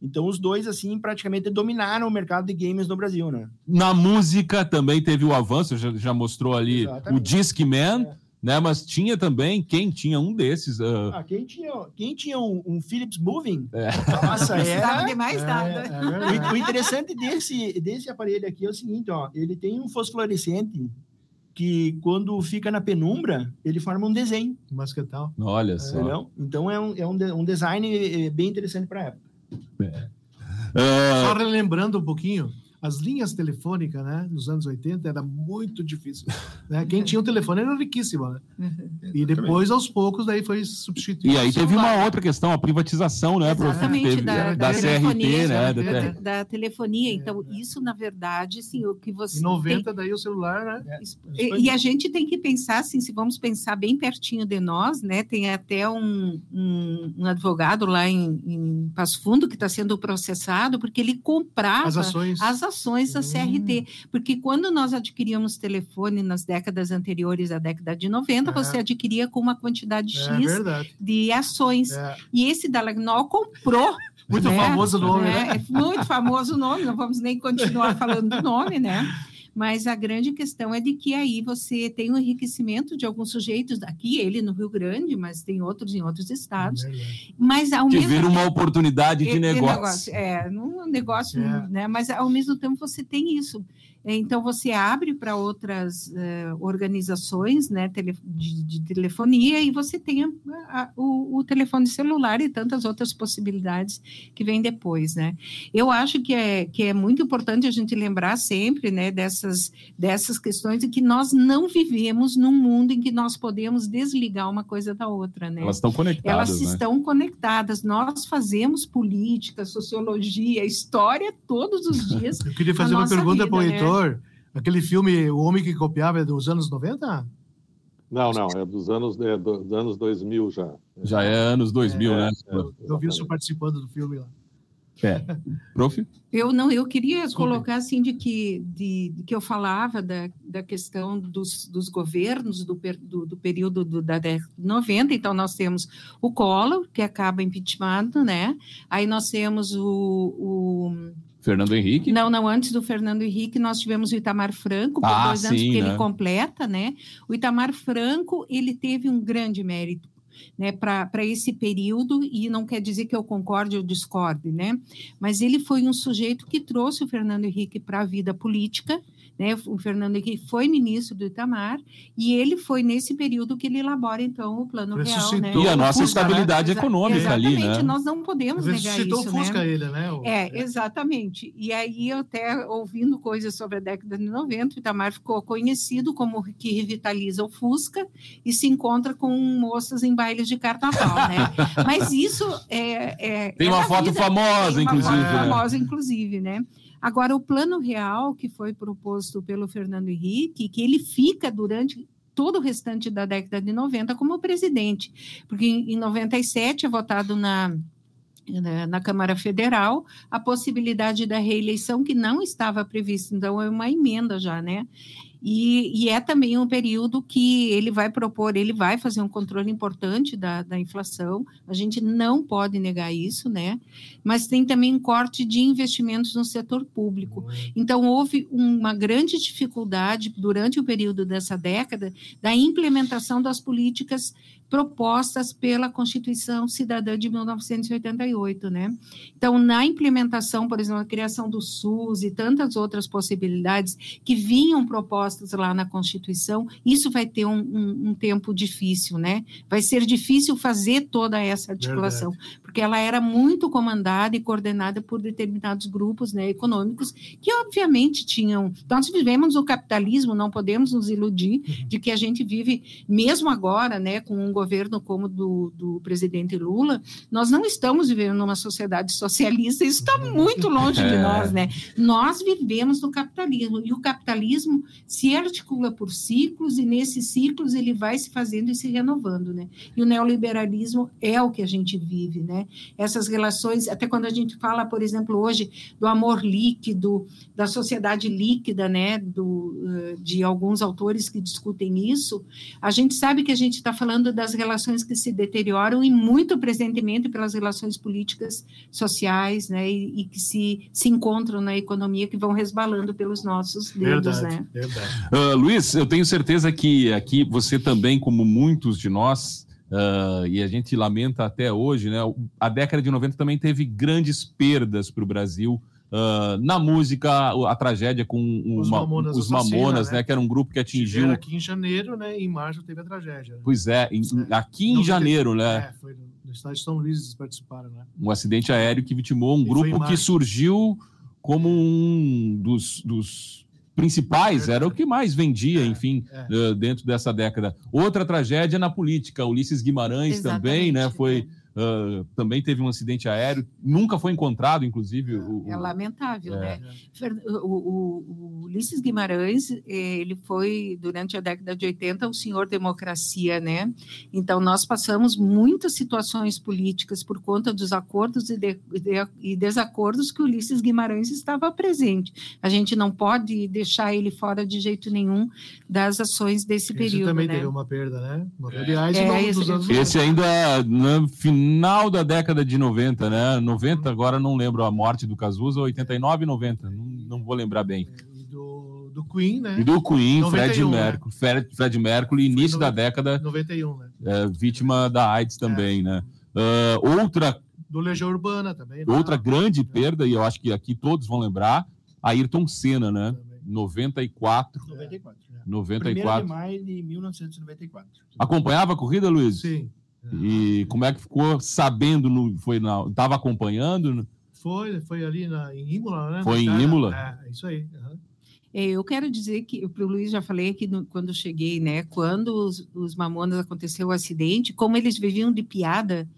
Então, os dois, assim, praticamente dominaram o mercado de games no Brasil, né? Na música também teve o avanço, já, já mostrou ali Exatamente. o Discman. É né? Mas tinha também quem tinha um desses. Uh... Ah, quem tinha, quem tinha um, um Philips Moving? É. Nossa, era. De mais é, nada. É, é o, o, interessante desse, desse aparelho aqui é o seguinte, ó, ele tem um fosforescente que quando fica na penumbra, ele forma um desenho. Basquetal. Olha só. Entendeu? Então é um, é um, de- um design eh, bem interessante para a época. Ah, Só relembrando um pouquinho, as linhas telefônicas, né, nos anos 80 era muito difícil. [LAUGHS] Né? Quem tinha o telefone era riquíssimo, né? E depois, aos poucos, daí foi substituído. e aí teve uma outra questão, a privatização, né? Exatamente, Teve- da, da, da CRT, telefonia, né? da, da- da telefonia. Então, isso, na verdade, sim, o que você Em 90, daí o celular, né? tem- e, e a gente tem que pensar, assim, se vamos pensar bem pertinho de nós, né? Tem até um, um, um advogado lá em, em Passo Fundo que está sendo processado porque ele comprava As ações. as ações da Hum. CRT. Porque quando nós adquiríamos telefone nas décadas anteriores à década de 90, É. você adquiria com uma quantidade É X verdade. de ações. É. E esse Dalagnol comprou. Muito né? famoso o nome, né? É muito famoso o nome, não vamos nem continuar falando do nome, né? [LAUGHS] Mas a grande questão é de que aí você tem um enriquecimento de alguns sujeitos, aqui ele no Rio Grande, mas tem outros em outros estados. Verdade. Mas ao Que mesmo uma oportunidade de esse negócio. É, num negócio, É. né? Mas ao mesmo tempo você tem isso. É, Então você abre para outras eh, organizações, né, tele- de, de telefonia e você tem a- a- o, o telefone celular e tantas outras possibilidades que vêm depois, né? Eu acho que é que é muito importante a gente lembrar sempre, né, dessas dessas questões e que nós não vivemos num mundo em que nós podemos desligar uma coisa da outra, né? Elas estão conectadas, Elas né? estão conectadas. Nós fazemos política, sociologia, história todos os dias. [LAUGHS] Eu queria fazer uma pergunta para o vida, Aquele filme O Homem que Copiava é dos anos 90? Não, não, é dos anos, é dos anos 2000 já. Já é anos 2000, É, né? é. Eu vi o senhor participando do filme lá. É. Prof? Eu não, eu queria colocar assim de que, de, de que eu falava da, da questão dos, dos governos do, per- do, do período do- da década de 90. Então, nós temos o Collor, que acaba impeachment, né? Aí nós temos o, o Fernando Henrique? Não, não, antes do Fernando Henrique, nós tivemos o Itamar Franco, por Ah, dois anos sim, que né? ele completa, né? O Itamar Franco, ele teve um grande mérito, né, para esse período, e não quer dizer que eu concorde ou discorde, né? Mas ele foi um sujeito que trouxe o Fernando Henrique para a vida política, né? O Fernando Henrique foi ministro do Itamar, e ele foi nesse período que ele elabora, então, o Plano Real, né? Ressuscitou E a nossa Fusca, né? estabilidade Exa- econômica ali, Exatamente, né? nós não podemos negar Ressuscitou isso, o Fusca né? ele, né? O- É, exatamente. E aí, eu até ouvindo coisas sobre a década de 90, o Itamar ficou conhecido como o que revitaliza o Fusca e se encontra com moças em bailes de carnaval, né? [LAUGHS] Mas isso é. é Tem é uma foto vida, famosa, tem uma inclusive, foto né? famosa, inclusive, né? Agora, o plano real que foi proposto pelo Fernando Henrique, que ele fica durante todo o restante da década de 90 como presidente, porque em, em 97 é votado na, na, na Câmara Federal a possibilidade da reeleição que não estava prevista, então é uma emenda já, né? E, e, é também um período que ele vai propor, ele vai fazer um controle importante da, da, inflação, a gente não pode negar isso, né? Mas tem também um corte de investimentos no setor público. Então, houve uma grande dificuldade durante o período dessa década da implementação das políticas propostas pela Constituição Cidadã de 1988, né? Então, na implementação, por exemplo, a criação do SUS e tantas outras possibilidades que vinham propostas lá na Constituição, isso vai ter um, um, um tempo difícil, né? Vai ser difícil fazer toda essa articulação, Verdade. porque ela era muito comandada e coordenada por determinados grupos né, econômicos que, obviamente, tinham. Nós vivemos o capitalismo, não podemos nos iludir de que a gente vive, mesmo agora, né, com um governo como do, do presidente Lula, nós não estamos vivendo numa sociedade socialista, isso está muito longe de nós, né? Nós vivemos no capitalismo, e o capitalismo se articula por ciclos, e nesses ciclos ele vai se fazendo e se renovando, né? E o neoliberalismo é o que a gente vive, né? Essas relações, até quando a gente fala, por exemplo, hoje, do amor líquido, da sociedade líquida, né? Do, de alguns autores que discutem isso, a gente sabe que a gente está falando das relações que se deterioram e muito presentemente pelas relações políticas, sociais, né, e, e, que se, se encontram na economia, que vão resbalando pelos nossos dedos, verdade, né? Verdade. Uh, Luiz, eu tenho certeza que aqui você também, como muitos de nós, uh, e a gente lamenta até hoje, né, a década de 90 também teve grandes perdas para o Brasil, Uh, na música, a tragédia com uma, os Mamonas, os Mamonas né? né? Que era um grupo que atingiu. Tiveram aqui em janeiro, né? Em março teve a tragédia. Né? Pois é, em, é. aqui em janeiro, né? É, foi no estado de São Luís eles participaram, né? Um acidente aéreo que vitimou um e grupo que surgiu como um dos, dos principais, era o que mais vendia, é, enfim, é. Eh, dentro dessa década. Outra tragédia na política, Ulisses Guimarães Exatamente, também, né? Foi. É Uh, também teve um acidente aéreo, nunca foi encontrado, inclusive. O, é lamentável, é. né? O, o, o, Ulisses Guimarães, ele foi, durante a década de 80, o senhor democracia, né? Então, nós passamos muitas situações políticas por conta dos acordos e, de, de, e desacordos que Ulisses Guimarães estava presente. A gente não pode deixar ele fora de jeito nenhum das ações desse esse período. também né? teve uma perda, né? Aliás, é, esse, dos anos esse ainda, no final da década de 90, né? 90, agora não lembro a morte do Cazuza, 89 e 90, não, não vou lembrar bem. E do, do Queen, né? E do Queen, 91, Fred Mercury, né? Fred, Fred Mercury, início no, da década. 91, né? É, vítima da AIDS também, é. né? Uh, outra. Do Legião Urbana também. Né? Outra grande é. perda, e eu acho que aqui todos vão lembrar, Ayrton Senna, né? Também. 94. 94. 94. 1 de maio de 1994. Acompanhava a corrida, Luiz? Sim. E como é que ficou sabendo? No, foi na, estava acompanhando? Foi, foi ali na, em Imola, né? Foi em Imola? É, isso aí. Uhum. Eu quero dizer que, para o Luiz já falei aqui no, quando cheguei, né? Quando os, os Mamonas aconteceu o acidente, como eles viviam de piada,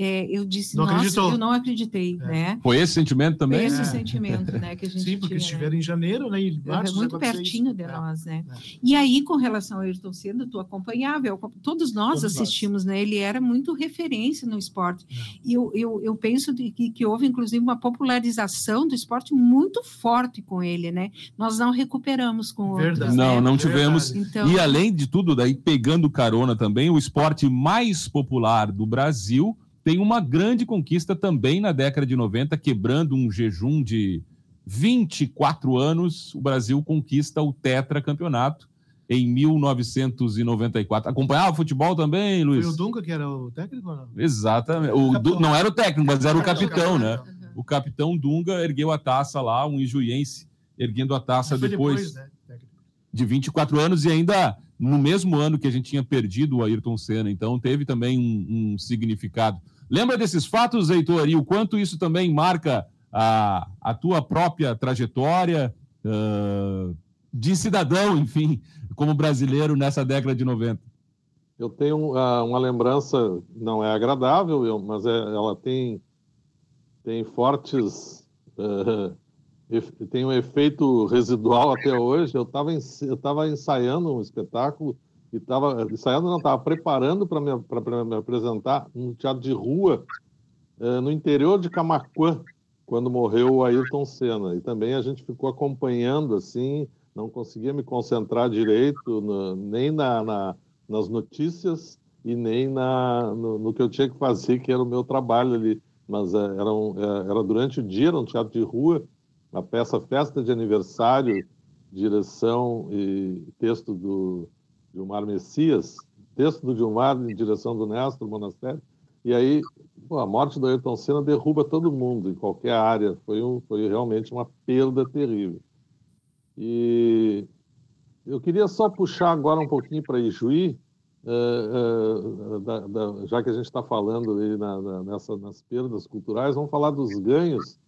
é, eu disse, não nossa, eu não acreditei, é. né? Foi esse sentimento também? Foi esse é. sentimento, né, que a gente Sim, porque tinha, estiveram né? em janeiro, né, e março, muito pertinho de é. nós, né? É. E aí, com relação ao Ayrton Senna, tu acompanhava, eu, todos nós todos assistimos, nós. né? Ele era muito referência no esporte. E eu, eu, eu penso de, que, que houve, inclusive, uma popularização do esporte muito forte com ele, né? Nós não recuperamos com Verdade. outros. Não, né? não tivemos. Então... E além de tudo, daí pegando carona também, o esporte mais popular do Brasil tem uma grande conquista também na década de 90, quebrando um jejum de 24 anos, o Brasil conquista o tetracampeonato em 1994. Acompanhava futebol também, Luiz? Foi o Dunga que era o técnico? Não? Exatamente. O, du... não era o técnico, mas era o capitão, né? O capitão Dunga ergueu a taça lá, um ijuiense erguendo a taça depois, depois né? de 24 anos e ainda no mesmo ano que a gente tinha perdido o Ayrton Senna. Então teve também um, um significado. Lembra desses fatos, Heitor, e o quanto isso também marca a, a tua própria trajetória uh, de cidadão, enfim, como brasileiro nessa década de 90? Eu tenho uh, uma lembrança, não é agradável, mas é, ela tem, tem fortes. Uh, tem um efeito residual até hoje. Eu estava eu ensaiando um espetáculo e estava ensaiando, não, estava preparando para me, me apresentar no teatro de rua eh, no interior de Camacuã, quando morreu o Ayrton Senna. E também a gente ficou acompanhando, assim, não conseguia me concentrar direito, no, nem na, na, nas notícias e nem na, no, no, que eu tinha que fazer, que era o meu trabalho ali. Mas é, era, um, é, era durante o dia, era um teatro de rua, a peça Festa de Aniversário, direção e texto do Gilmar Messias, texto do Gilmar em direção do Néstor Monastério, e aí pô, a morte do Ayrton Senna derruba todo mundo, em qualquer área, foi, um, foi realmente uma perda terrível. E eu queria só puxar agora um pouquinho para Ijuí, uh, uh, da, da, já que a gente está falando aí na, na, nessa, nas perdas culturais, vamos falar dos ganhos,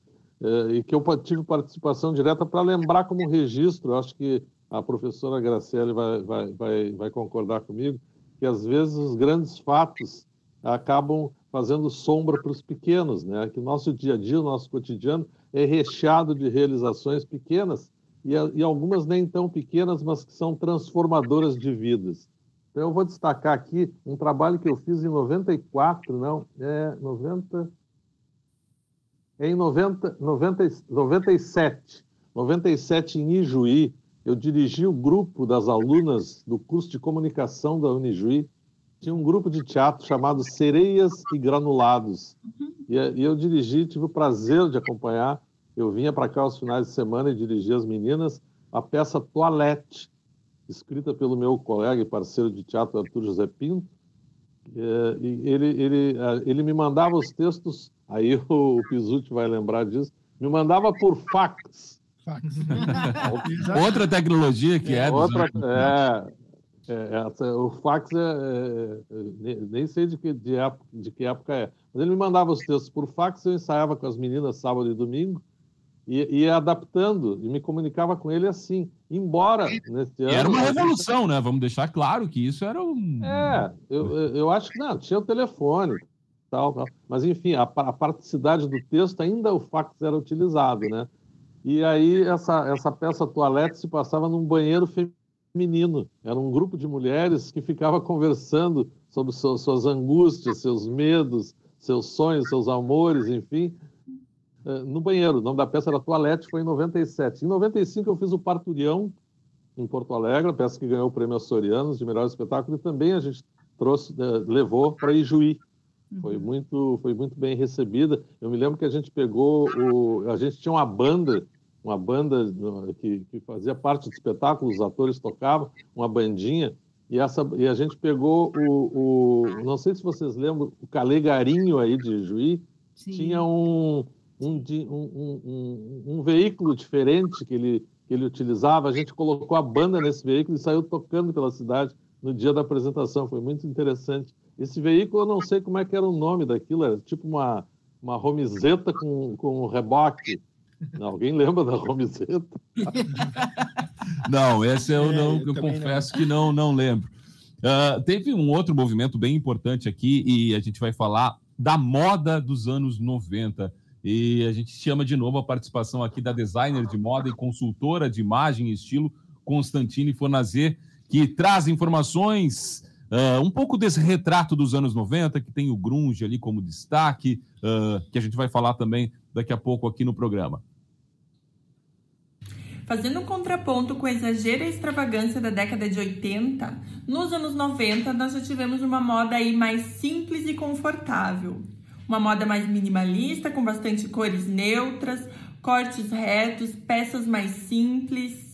uh, e que eu tive participação direta para lembrar como registro, eu acho que a professora Graciele vai, vai, vai, vai concordar comigo, que às vezes os grandes fatos acabam fazendo sombra para os pequenos, né? Que o nosso dia a dia, o nosso cotidiano é recheado de realizações pequenas e, e algumas nem tão pequenas, mas que são transformadoras de vidas. Então eu vou destacar aqui um trabalho que eu fiz em 94, não, é 90 é em 90, 90, 97, 97 em Ijuí, eu dirigi o grupo das alunas do curso de comunicação da Unijuí. Tinha um grupo de teatro chamado Sereias e Granulados. E, e, eu dirigi, tive o prazer de acompanhar. Eu vinha para cá aos finais de semana e dirigia as meninas a peça Toilette, escrita pelo meu colega e parceiro de teatro Arthur José Pinto. É, e ele, ele, ele me mandava os textos, aí [LAUGHS] o, o vai lembrar disso, me mandava por fax. Fax. [LAUGHS] Outra tecnologia que é. Outra, é, é, é, o fax é, é, nem sei de que, de, época, de que época é. Mas ele me mandava os textos por fax, eu ensaiava com as meninas sábado e domingo e ia adaptando e me comunicava com ele assim. Embora nesse ano. Era uma revolução, né? Vamos deixar claro que isso era um. É, eu, eu acho que não, tinha o telefone, tal, tal. mas enfim, a, a praticidade do texto ainda o fax era utilizado, né? E aí essa, essa peça toalete se passava num banheiro feminino. Era um grupo de mulheres que ficava conversando sobre suas, angústias, seus medos, seus sonhos, seus amores, enfim, eh, no banheiro. O nome da peça era Toalete, foi em 97. Em 95 eu fiz o Parturião, em Porto Alegre, a peça que ganhou o prêmio Açorianos de melhor espetáculo, e também a gente trouxe, eh, levou para Ijuí. Foi uhum. muito, foi muito bem recebida. Eu me lembro que a gente pegou, o, a gente tinha uma banda, uma banda que, que fazia parte do espetáculo, os atores tocavam, uma bandinha, e, essa, e a gente pegou o, o, não sei se vocês lembram, o Calegarinho aí de Juí, Sim. tinha um, um, um, um, um, veículo diferente que ele, que ele utilizava. A gente colocou a banda nesse veículo e saiu tocando pela cidade no dia da apresentação. Foi muito interessante. Esse veículo, eu não sei como é que era o nome daquilo, era tipo uma, uma romizeta com, com reboque. [LAUGHS] Alguém lembra da romizeta? [LAUGHS] não, esse eu, é, não, eu, eu confesso não. que não, não lembro. Uh, teve um outro movimento bem importante aqui e a gente vai falar da moda dos anos 90. E a gente chama de novo a participação aqui da designer de moda e consultora de imagem e estilo, Constantine Fornazer, que traz informações, uh, um pouco desse retrato dos anos 90, que tem o grunge ali como destaque, uh, que a gente vai falar também daqui a pouco aqui no programa. Fazendo um contraponto com o exagero e extravagância da década de 80, nos anos 90 nós já tivemos uma moda aí mais simples e confortável uma moda mais minimalista, com bastante cores neutras, cortes retos, peças mais simples.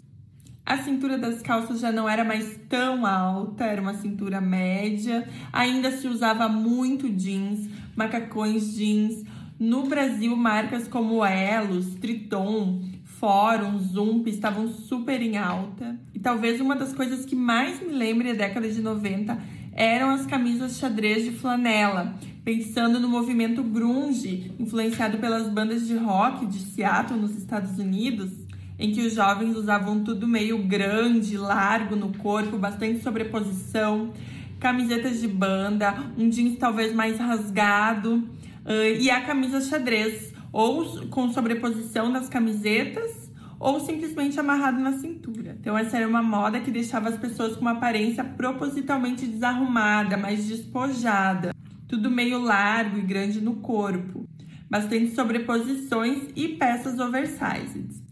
A cintura das calças já não era mais tão alta, era uma cintura média. Ainda se usava muito jeans, macacões jeans. No Brasil, marcas como Elos, Triton, Fórum, Zump estavam super em alta. E talvez uma das coisas que mais me lembre a década de 90 eram as camisas xadrez de flanela, pensando no movimento grunge, influenciado pelas bandas de rock de Seattle, nos Estados Unidos, em que os jovens usavam tudo meio grande, largo no corpo, bastante sobreposição, camisetas de banda, um jeans talvez mais rasgado uh, e a camisa xadrez, ou com sobreposição das camisetas, ou simplesmente amarrado na cintura. Então, essa era uma moda que deixava as pessoas com uma aparência propositalmente desarrumada, mais despojada tudo meio largo e grande no corpo, bastante sobreposições e peças oversized.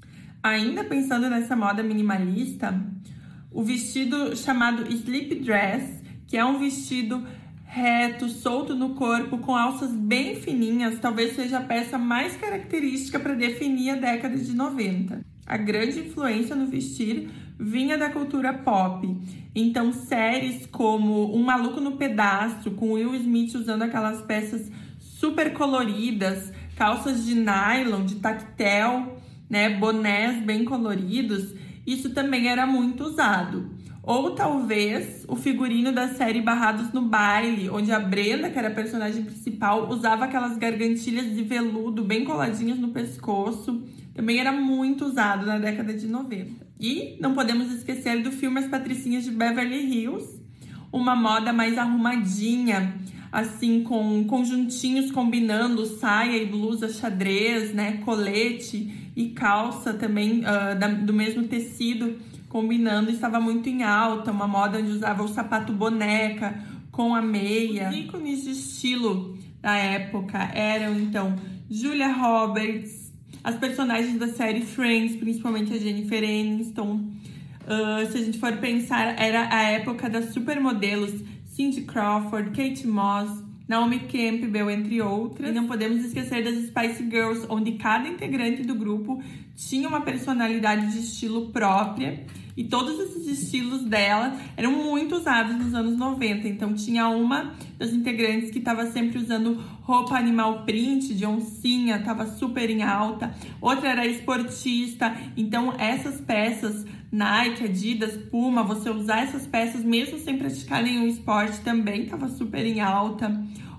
Ainda pensando nessa moda minimalista, o vestido chamado sleep dress, que é um vestido reto, solto no corpo, com alças bem fininhas, talvez seja a peça mais característica para definir a década de 90. A grande influência no vestir vinha da cultura pop. Então, séries como Um Maluco no Pedaço, com Will Smith usando aquelas peças super coloridas, calças de nylon, de tactel, né, bonés bem coloridos, isso também era muito usado. Ou talvez o figurino da série Barrados no Baile, onde a Brenda, que era a personagem principal, usava aquelas gargantilhas de veludo bem coladinhas no pescoço. Também era muito usado na década de 90. E não podemos esquecer do filme As Patricinhas de Beverly Hills, uma moda mais arrumadinha, assim, com conjuntinhos combinando saia e blusa xadrez, né? Colete e calça também uh, da, do mesmo tecido combinando, estava muito em alta, uma moda onde usava o sapato boneca com a meia. Os ícones de estilo da época eram então Julia Roberts, as personagens da série Friends, principalmente a Jennifer Aniston. Uh, se a gente for pensar, era a época das supermodelos Cindy Crawford, Kate Moss, Naomi Campbell, entre outras. E não podemos esquecer das Spice Girls, onde cada integrante do grupo tinha uma personalidade de estilo própria E todos esses estilos dela eram muito usados nos anos 90. Então tinha uma das integrantes que estava sempre usando roupa animal print, de oncinha, estava super em alta. Outra era esportista. Então essas peças Nike, Adidas, Puma, você usar essas peças mesmo sem praticar nenhum esporte também estava super em alta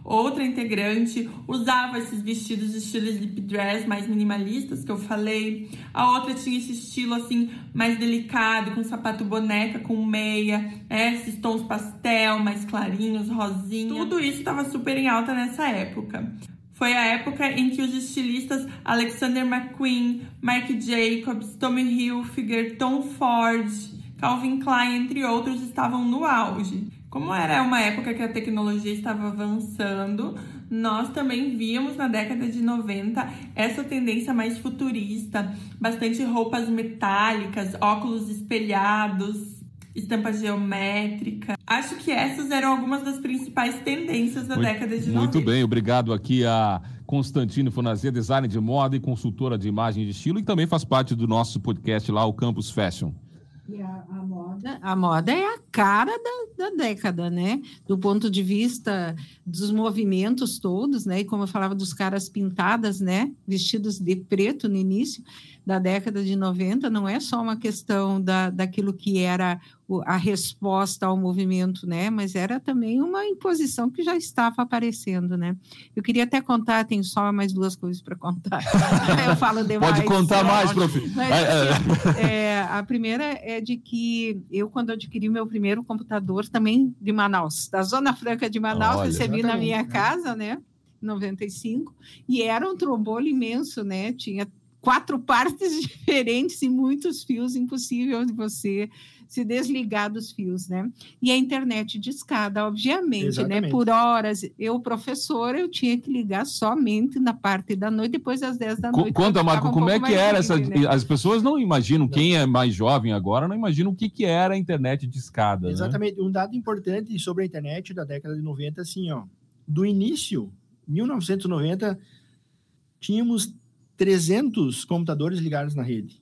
outra integrante usava esses vestidos de estilo slip dress mais minimalistas que eu falei. A outra tinha esse estilo assim mais delicado, com sapato boneca, com meia, é, esses tons pastel mais clarinhos, rosinha. Tudo isso estava super em alta nessa época. Foi a época em que os estilistas Alexander McQueen, Marc Jacobs, Tommy Hilfiger, Tom Ford, Calvin Klein, entre outros, estavam no auge. Como era uma época que a tecnologia estava avançando, nós também víamos na década de 90 essa tendência mais futurista, bastante roupas metálicas, óculos espelhados, estampa geométrica. Acho que essas eram algumas das principais tendências da muito, década de 90. Muito bem, obrigado aqui a Constantino Fonazia, designer de moda e consultora de imagem e estilo, e também faz parte do nosso podcast lá, o Campus Fashion. E a, a, moda, a moda é a cara da, da, década, né? Do ponto de vista dos movimentos todos, né? E como eu falava dos caras pintadas, né? Vestidos de preto no início da década de 90, não é só uma questão da, daquilo que era a resposta ao movimento, né? Mas era também uma imposição que já estava aparecendo, né? Eu queria até contar, tenho só mais duas coisas para contar. [LAUGHS] eu falo demais. Pode contar mais, prof. Mas, assim, é, a primeira é de que eu, quando adquiri meu primeiro computador, também de Manaus, da Zona Franca de Manaus, Olha, recebi na minha casa, né? 95, e era um trombolho imenso, né? Tinha quatro partes [LAUGHS] diferentes e muitos fios, impossível de você se desligar dos fios, né? E a internet de escada, obviamente, né? Exatamente. né? Por horas, eu, professora, eu tinha que ligar somente na parte da noite, depois às 10 da noite. Conta, Marco, um como é que era essa... Né? As pessoas não imaginam, quem é mais jovem agora, não imagina o que, que era a internet de escada, né? Exatamente. Né? Um dado importante sobre a internet da década de 90, assim, ó, do início, 1990, tínhamos 300 computadores ligados na rede.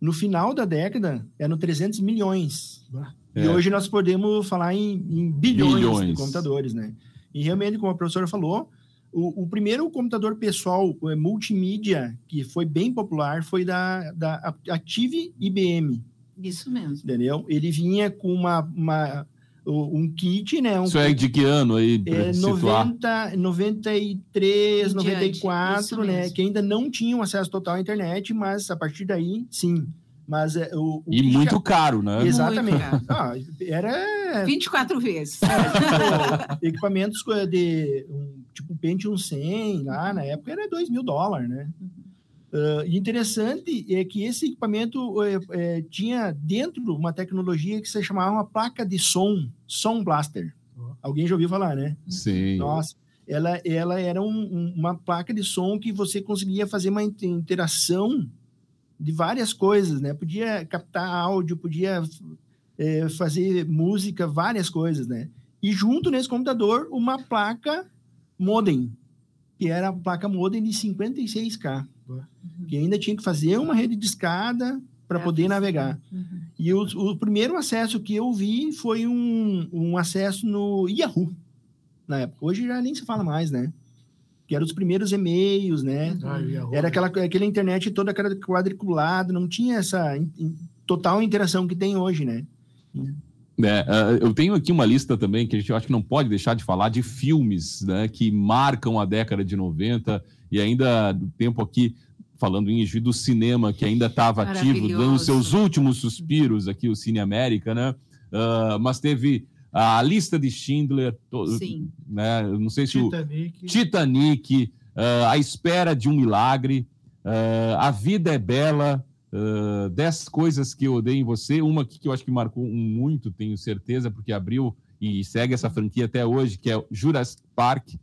No final da década, eram 300 milhões. É. E hoje nós podemos falar em, em bilhões, bilhões, de computadores, né? E realmente, como a professora falou, o, o primeiro computador pessoal é, multimídia que foi bem popular foi da, da Active IBM. Isso mesmo. Entendeu? Ele vinha com uma, uma um kit, né? Um Isso é de que ano aí? É, 90, 93, 94, né? Que ainda não tinham acesso total à internet, mas a partir daí, sim. Mas é, o, o e muito já... caro, né? Exatamente. Ah, era 24 vezes. É, tipo, equipamentos de um, tipo Pentium 100 lá na época era 2 mil dólares, né? Uh, interessante é que esse equipamento é, é, tinha dentro uma tecnologia que se chamava uma placa de som, Som Blaster. Alguém já ouviu falar, né? Sim. Nossa, ela, ela era um, um, uma placa de som que você conseguia fazer uma interação de várias coisas, né? Podia captar áudio, podia é, fazer música, várias coisas, né? E junto nesse computador, uma placa modem, que era a placa modem de 56K que ainda tinha que fazer uma rede de escada para é, poder navegar. Uhum. E o, o, primeiro acesso que eu vi foi um, um acesso no Yahoo, na época. Hoje já nem se fala mais, né? Que eram os primeiros e-mails, né? Ah, Era aquela, aquela internet toda quadriculada, não tinha essa in, in, total interação que tem hoje, né? É, uh, eu tenho aqui uma lista também que a gente acho que não pode deixar de falar de filmes né, que marcam a década de 90 e ainda do tempo aqui, falando em do cinema, que ainda estava ativo, dando seus últimos suspiros aqui, o Cine América, né? Uh, mas teve a lista de Schindler, Sim. né? Não sei se Titanic, o Titanic uh, A Espera de um Milagre, uh, A Vida é Bela, uh, Dez Coisas que Eu Odeio em Você, uma que, que eu acho que marcou muito, tenho certeza, porque abriu e segue essa franquia até hoje, que é Jurassic Park,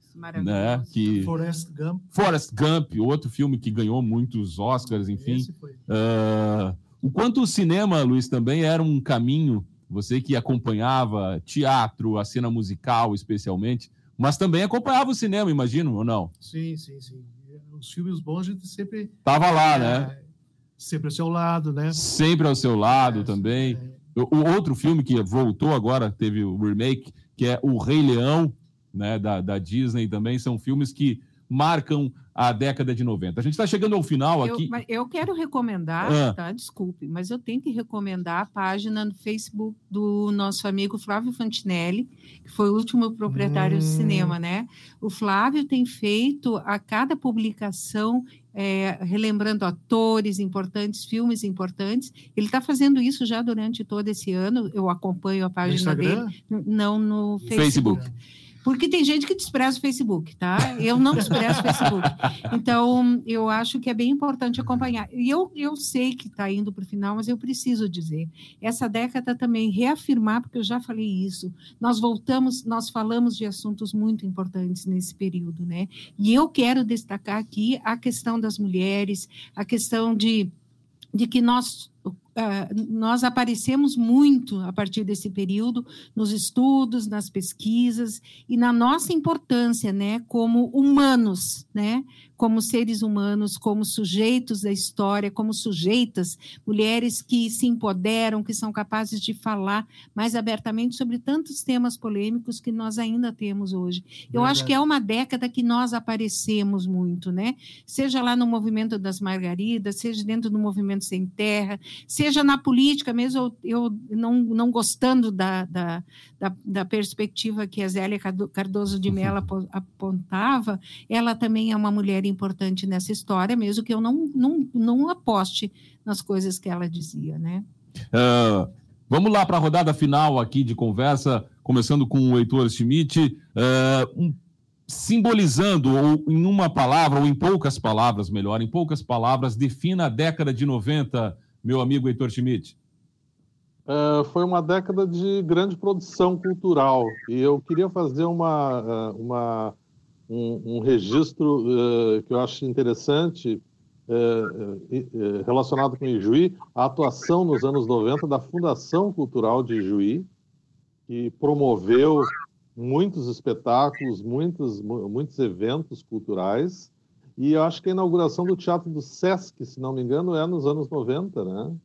né? Que Forrest Gump. Forrest Gump, outro filme que ganhou muitos Oscars, enfim. Uh, o quanto o cinema, Luiz, também era um caminho, você que acompanhava teatro, a cena musical, especialmente, mas também acompanhava o cinema, imagino, ou não? Sim, sim, sim. Os filmes bons a gente sempre tava lá, é, né? Sempre ao seu lado, né? Sempre ao seu lado é, também. É. O outro filme que voltou agora, teve o remake, que é O Rei Leão, né, da, da Disney também, são filmes que marcam a década de 90. A gente está chegando ao final aqui. Eu, eu quero recomendar, ah. tá? Desculpe, mas eu tenho que recomendar a página no Facebook do nosso amigo Flávio Fantinelli, que foi o último proprietário hum. do cinema, né? O Flávio tem feito a cada publicação é, relembrando atores importantes, filmes importantes. Ele está fazendo isso já durante todo esse ano. Eu acompanho a página dele. Não no Facebook. Facebook. Porque tem gente que despreza o Facebook, tá? Eu não desprezo o Facebook. Então, eu acho que é bem importante acompanhar. E eu, eu sei que está indo para o final, mas eu preciso dizer. Essa década também reafirmar, porque eu já falei isso, nós voltamos, nós falamos de assuntos muito importantes nesse período, né? E eu quero destacar aqui a questão das mulheres, a questão de, de que nós nós aparecemos muito a partir desse período nos estudos, nas pesquisas e na nossa importância, né, como humanos, né, como seres humanos, como sujeitos da história, como sujeitas, mulheres que se empoderam, que são capazes de falar mais abertamente sobre tantos temas polêmicos que nós ainda temos hoje. Eu Verdade. acho que é uma década que nós aparecemos muito, né? Seja lá no movimento das Margaridas, seja dentro do movimento Sem Terra, seja na política, mesmo eu, não, não gostando da, da, da, da perspectiva que a Zélia Cardoso de Mello apontava, ela também é uma mulher importante nessa história, mesmo que eu não, não, não aposte nas coisas que ela dizia, né? Uh, vamos lá para a rodada final aqui de conversa, começando com o Heitor Schmidt, uh, um, simbolizando, ou em uma palavra, ou em poucas palavras, melhor, em poucas palavras, defina a década de 90, meu amigo Heitor Schmidt. Uh, foi uma década de grande produção cultural e eu queria fazer uma, uma um, um registro uh, que eu acho interessante uh, relacionado com Ijuí, a atuação nos anos 90 da Fundação Cultural de Ijuí, que promoveu muitos espetáculos, muitos, muitos eventos culturais, e eu acho que a inauguração do Teatro do Sesc, se não me engano, é nos anos 90, né?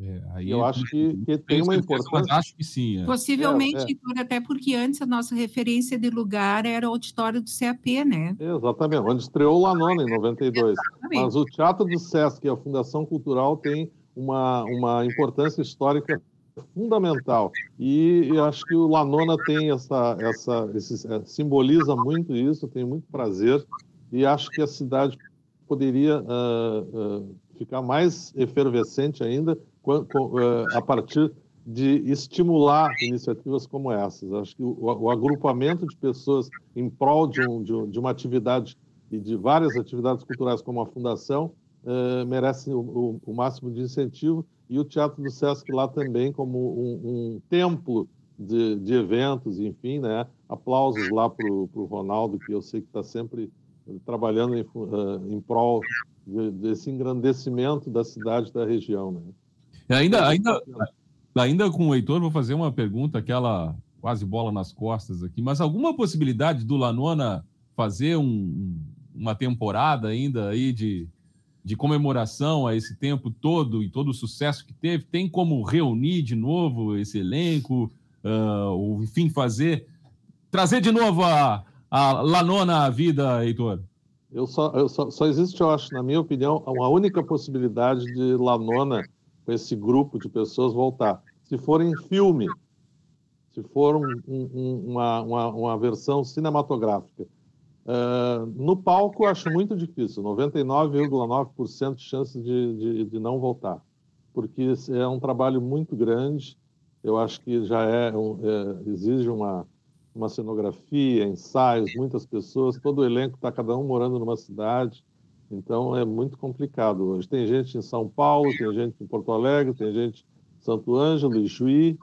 É, eu é, acho que, que tem uma importância. Acho que sim. É. Possivelmente, é, é. até porque antes a nossa referência de lugar era o auditório do CAP, né? Exatamente, onde estreou o Lanona em 92. Exatamente. Mas o Teatro do Sesc e a Fundação Cultural tem uma, uma importância histórica fundamental. E eu acho que o Lanona tem essa, essa esse, é, simboliza muito isso, tem muito prazer e acho que a cidade poderia uh, uh, ficar mais efervescente ainda a partir de estimular iniciativas como essas. Acho que o, agrupamento de pessoas em prol de, um, de, uma atividade e de várias atividades culturais como a Fundação eh, merece o, máximo de incentivo e o Teatro do Sesc lá também como um, um templo de, de, eventos, enfim, né? Aplausos lá para o Ronaldo, que eu sei que está sempre trabalhando em, uh, em prol de, desse engrandecimento da cidade da região, né? Ainda, ainda, ainda com o Heitor, vou fazer uma pergunta, aquela quase bola nas costas aqui, mas alguma possibilidade do Lanona fazer um, uma temporada ainda aí de, de comemoração a esse tempo todo e todo o sucesso que teve? Tem como reunir de novo esse elenco, uh, ou enfim, fazer, trazer de novo a, a Lanona à vida, Heitor? Eu só, eu só, só existe, eu acho, na minha opinião, uma única possibilidade de Lanona com esse grupo de pessoas voltar. Se for em filme, se for um, um, uma, uma, uma, versão cinematográfica. Uh, no palco, acho muito difícil, 99,9% de chances de, de, de, não voltar, porque é um trabalho muito grande, eu acho que já é, um, é exige uma, uma cenografia, ensaios, muitas pessoas, todo o elenco está cada um morando numa cidade, então é muito complicado hoje. Tem gente em São Paulo, tem gente em Porto Alegre, tem gente em Santo Ângelo, Ijuí,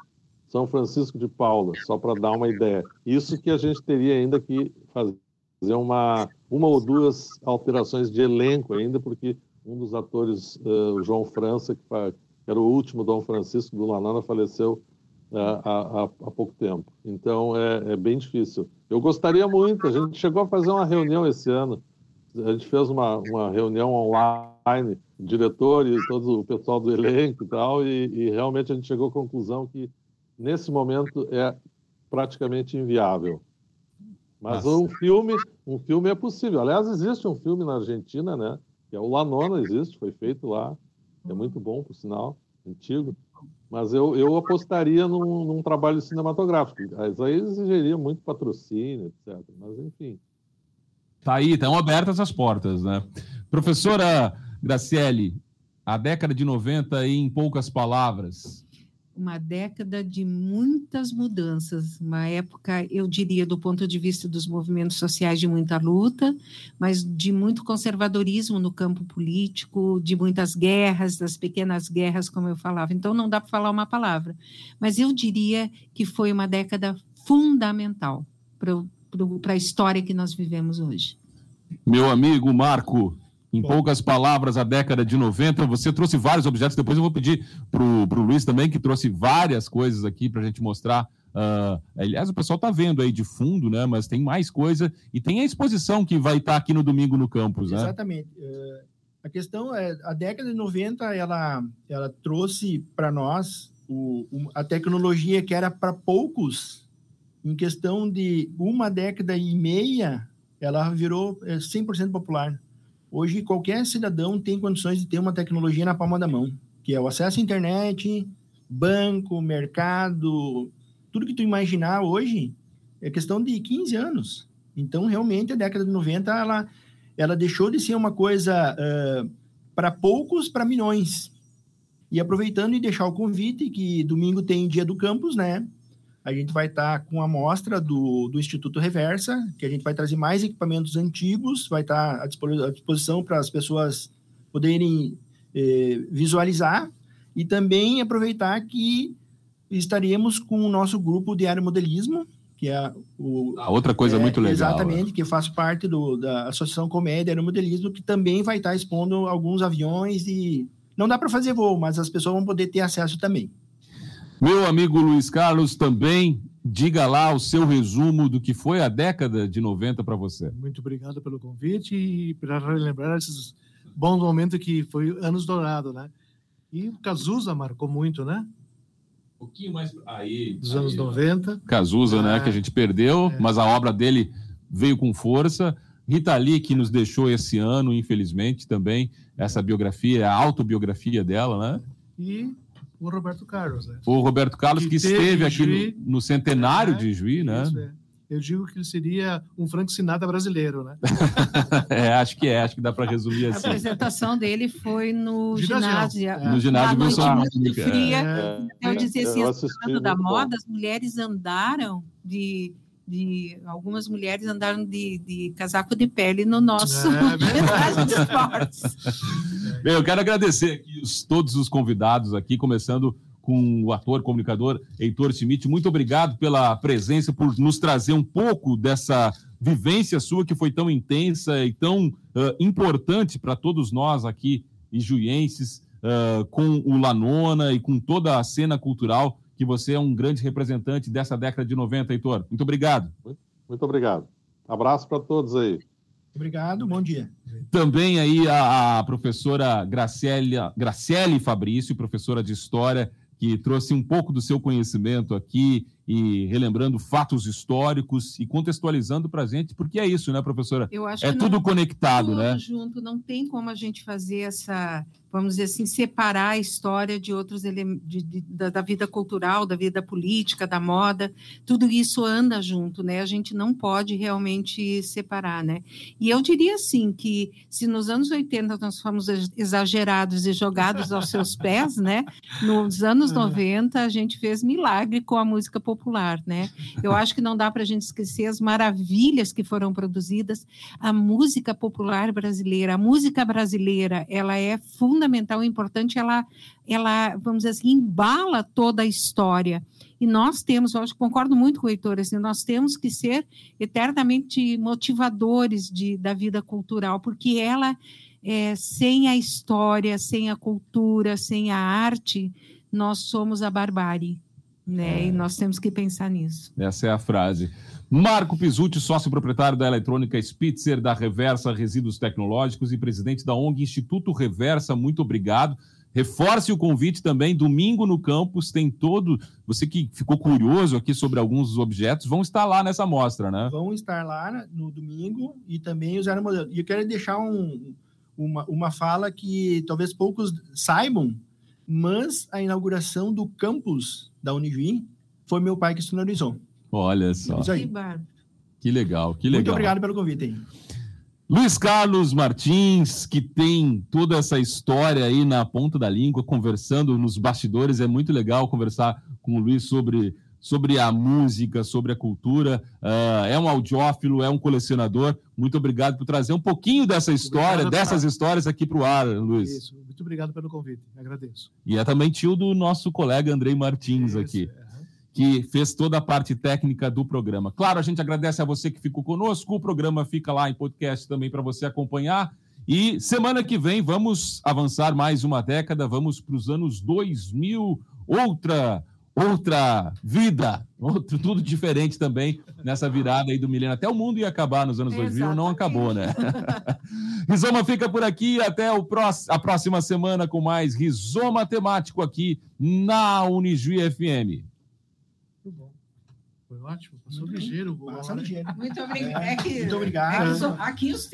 São Francisco de Paula, só para dar uma ideia. Isso que a gente teria ainda que fazer uma, uma ou duas alterações de elenco ainda, porque um dos atores, uh, o João França, que, era o último Dom Francisco do Lanana, faleceu há, há, há, pouco tempo. Então é, é bem difícil. Eu gostaria muito, a gente chegou a fazer uma reunião esse ano a gente fez uma, uma reunião online o diretor e todo o pessoal do elenco e tal, e, e realmente a gente chegou à conclusão que nesse momento é praticamente inviável. Mas Nossa. um filme, um filme é possível. Aliás, existe um filme na Argentina, né? Que é o Lanona, existe, foi feito lá. É muito bom, por sinal, antigo. Mas eu, eu apostaria num, num trabalho cinematográfico. Isso aí exigiria muito patrocínio, etc. Mas, enfim. Tá aí, estão abertas as portas, né? Professora Graciele, a década de 90, em poucas palavras, uma década de muitas mudanças, uma época, eu diria, do ponto de vista dos movimentos sociais, de muita luta, mas de muito conservadorismo no campo político, de muitas guerras, das pequenas guerras, como eu falava. Então, não dá para falar uma palavra, mas eu diria que foi uma década fundamental para a história que nós vivemos hoje. Meu amigo Marco, em poucas palavras, a década de 90, você trouxe vários objetos. Depois eu vou pedir para o Luiz também, que trouxe várias coisas aqui para a gente mostrar. Uh, aliás, o pessoal está vendo aí de fundo, né? Mas tem mais coisa. E tem a exposição que vai estar tá aqui no domingo no campus, né? Exatamente. Uh, a questão é, a década de 90, ela, ela trouxe para nós o, a tecnologia que era para poucos, em questão de uma década e meia, ela virou 100% é, popular. Hoje, qualquer cidadão tem condições de ter uma tecnologia na palma da mão, que é o acesso à internet, banco, mercado, tudo que tu imaginar hoje é questão de 15 anos. Então, realmente, a década de 90, ela, ela deixou de ser uma coisa uh, para poucos, para milhões. E aproveitando e deixar o convite, que domingo tem Dia do Campus, né? A gente vai estar tá com a amostra do, do Instituto Reversa, que a gente vai trazer mais equipamentos antigos, vai estar tá à disposição para as pessoas poderem eh, visualizar e também aproveitar que estaremos com o nosso grupo de aeromodelismo, que é o, a outra coisa é, muito legal. Exatamente, né? que faz parte do, da Associação Comédia Aeromodelismo, que também vai estar tá expondo alguns aviões e não dá para fazer voo, mas as pessoas vão poder ter acesso também. Meu amigo Luiz Carlos, também diga lá o seu resumo do que foi a década de 90 para você. Muito obrigado pelo convite e para relembrar esses bons momentos que foi anos dourados, né? E o Cazuza marcou muito, né? Um pouquinho mais aí. Dos aí, anos 90. Cazuza, é, né? Que a gente perdeu, é. mas a obra dele veio com força. Rita Lee, que nos deixou esse ano, infelizmente, também, essa biografia, a autobiografia dela, né? E o Roberto Carlos, né? O Roberto Carlos, que, que esteve aqui Juí, no, no, centenário é, de Juí, né? Isso, é. Eu digo que ele seria um Frank Sinatra brasileiro, né? [LAUGHS] é, acho que é, acho que dá para resumir assim. A apresentação dele foi no [LAUGHS] ginásio. É. No ginásio Wilson muito fria. É. Eu dizia assim, falando da moda, as mulheres andaram de de algumas mulheres andaram de, de casaco de pele no nosso é, de esportes. [LAUGHS] Bem, eu quero agradecer aqui os, todos os convidados aqui, começando com o ator, comunicador Heitor Schmidt. Muito obrigado pela presença, por nos trazer um pouco dessa vivência sua que foi tão intensa e tão uh, importante para todos nós aqui, ijuienses, uh, com o Lanona e com toda a cena cultural que você é um grande representante dessa década de 90, Heitor. Muito obrigado. Muito, muito obrigado. Abraço para todos aí. Obrigado, bom dia. Também aí a, a professora Graciele, Graciele Fabrício, professora de História, que trouxe um pouco do seu conhecimento aqui e relembrando fatos históricos e contextualizando para a gente, porque é isso, né, professora? Eu acho é tudo não, conectado, tudo né? junto, não tem como a gente fazer essa vamos dizer assim, separar a história de outros elementos de, de, da, da, vida cultural, da vida política, da moda, tudo isso anda junto, né? A gente não pode realmente separar, né? E eu diria assim que se nos anos 80 nós fomos exagerados e jogados aos seus pés, né? Nos anos [LAUGHS] 90 a gente fez milagre com a música popular, né? Eu acho que não dá para a gente esquecer as maravilhas que foram produzidas, a música popular brasileira, a música brasileira, ela é fundamental fundamental, importante, ela, ela, vamos dizer assim, embala toda a história. E nós temos, eu acho, concordo muito com o Heitor, assim, nós temos que ser eternamente motivadores de, da vida cultural, porque ela, é, sem a história, sem a cultura, sem a arte, nós somos a barbárie. Né? É. E nós temos que pensar nisso. Essa é a frase. Marco Pisucci, sócio proprietário da Eletrônica Spitzer, da Reversa Resíduos Tecnológicos e presidente da ONG Instituto Reversa, muito obrigado. Reforce o convite também, domingo no campus tem todo. Você que ficou curioso aqui sobre alguns dos objetos, vão estar lá nessa mostra, né? Vão estar lá no domingo e também os aeromodelos. E eu quero deixar um, uma, uma fala que talvez poucos saibam, mas a inauguração do campus da Unijuí foi meu pai que sonorizou. Olha só. Que, que legal, que legal. Muito obrigado pelo convite aí. Luiz Carlos Martins, que tem toda essa história aí na ponta da língua, conversando nos bastidores, é muito legal conversar com o Luiz sobre, sobre a música, sobre a cultura. Uh, é um audiófilo, é um colecionador. Muito obrigado por trazer um pouquinho dessa história, obrigado, dessas histórias aqui para o ar, Luiz. Isso, muito obrigado pelo convite, agradeço. E é também tio do nosso colega Andrei Martins Isso, aqui. É que fez toda a parte técnica do programa. Claro, a gente agradece a você que ficou conosco. O programa fica lá em podcast também para você acompanhar. E semana que vem vamos avançar mais uma década, vamos para os anos 2000, outra outra vida, outro tudo diferente também nessa virada aí do milênio. Até o mundo ia acabar nos anos 2000, não acabou, né? [LAUGHS] Rizoma fica por aqui, até o próximo, a próxima semana com mais Rizoma temático aqui na Unijuí FM. Foi ótimo, passou ligeiro. Muito obrigado. É que, Muito obrigado. É que, aqui os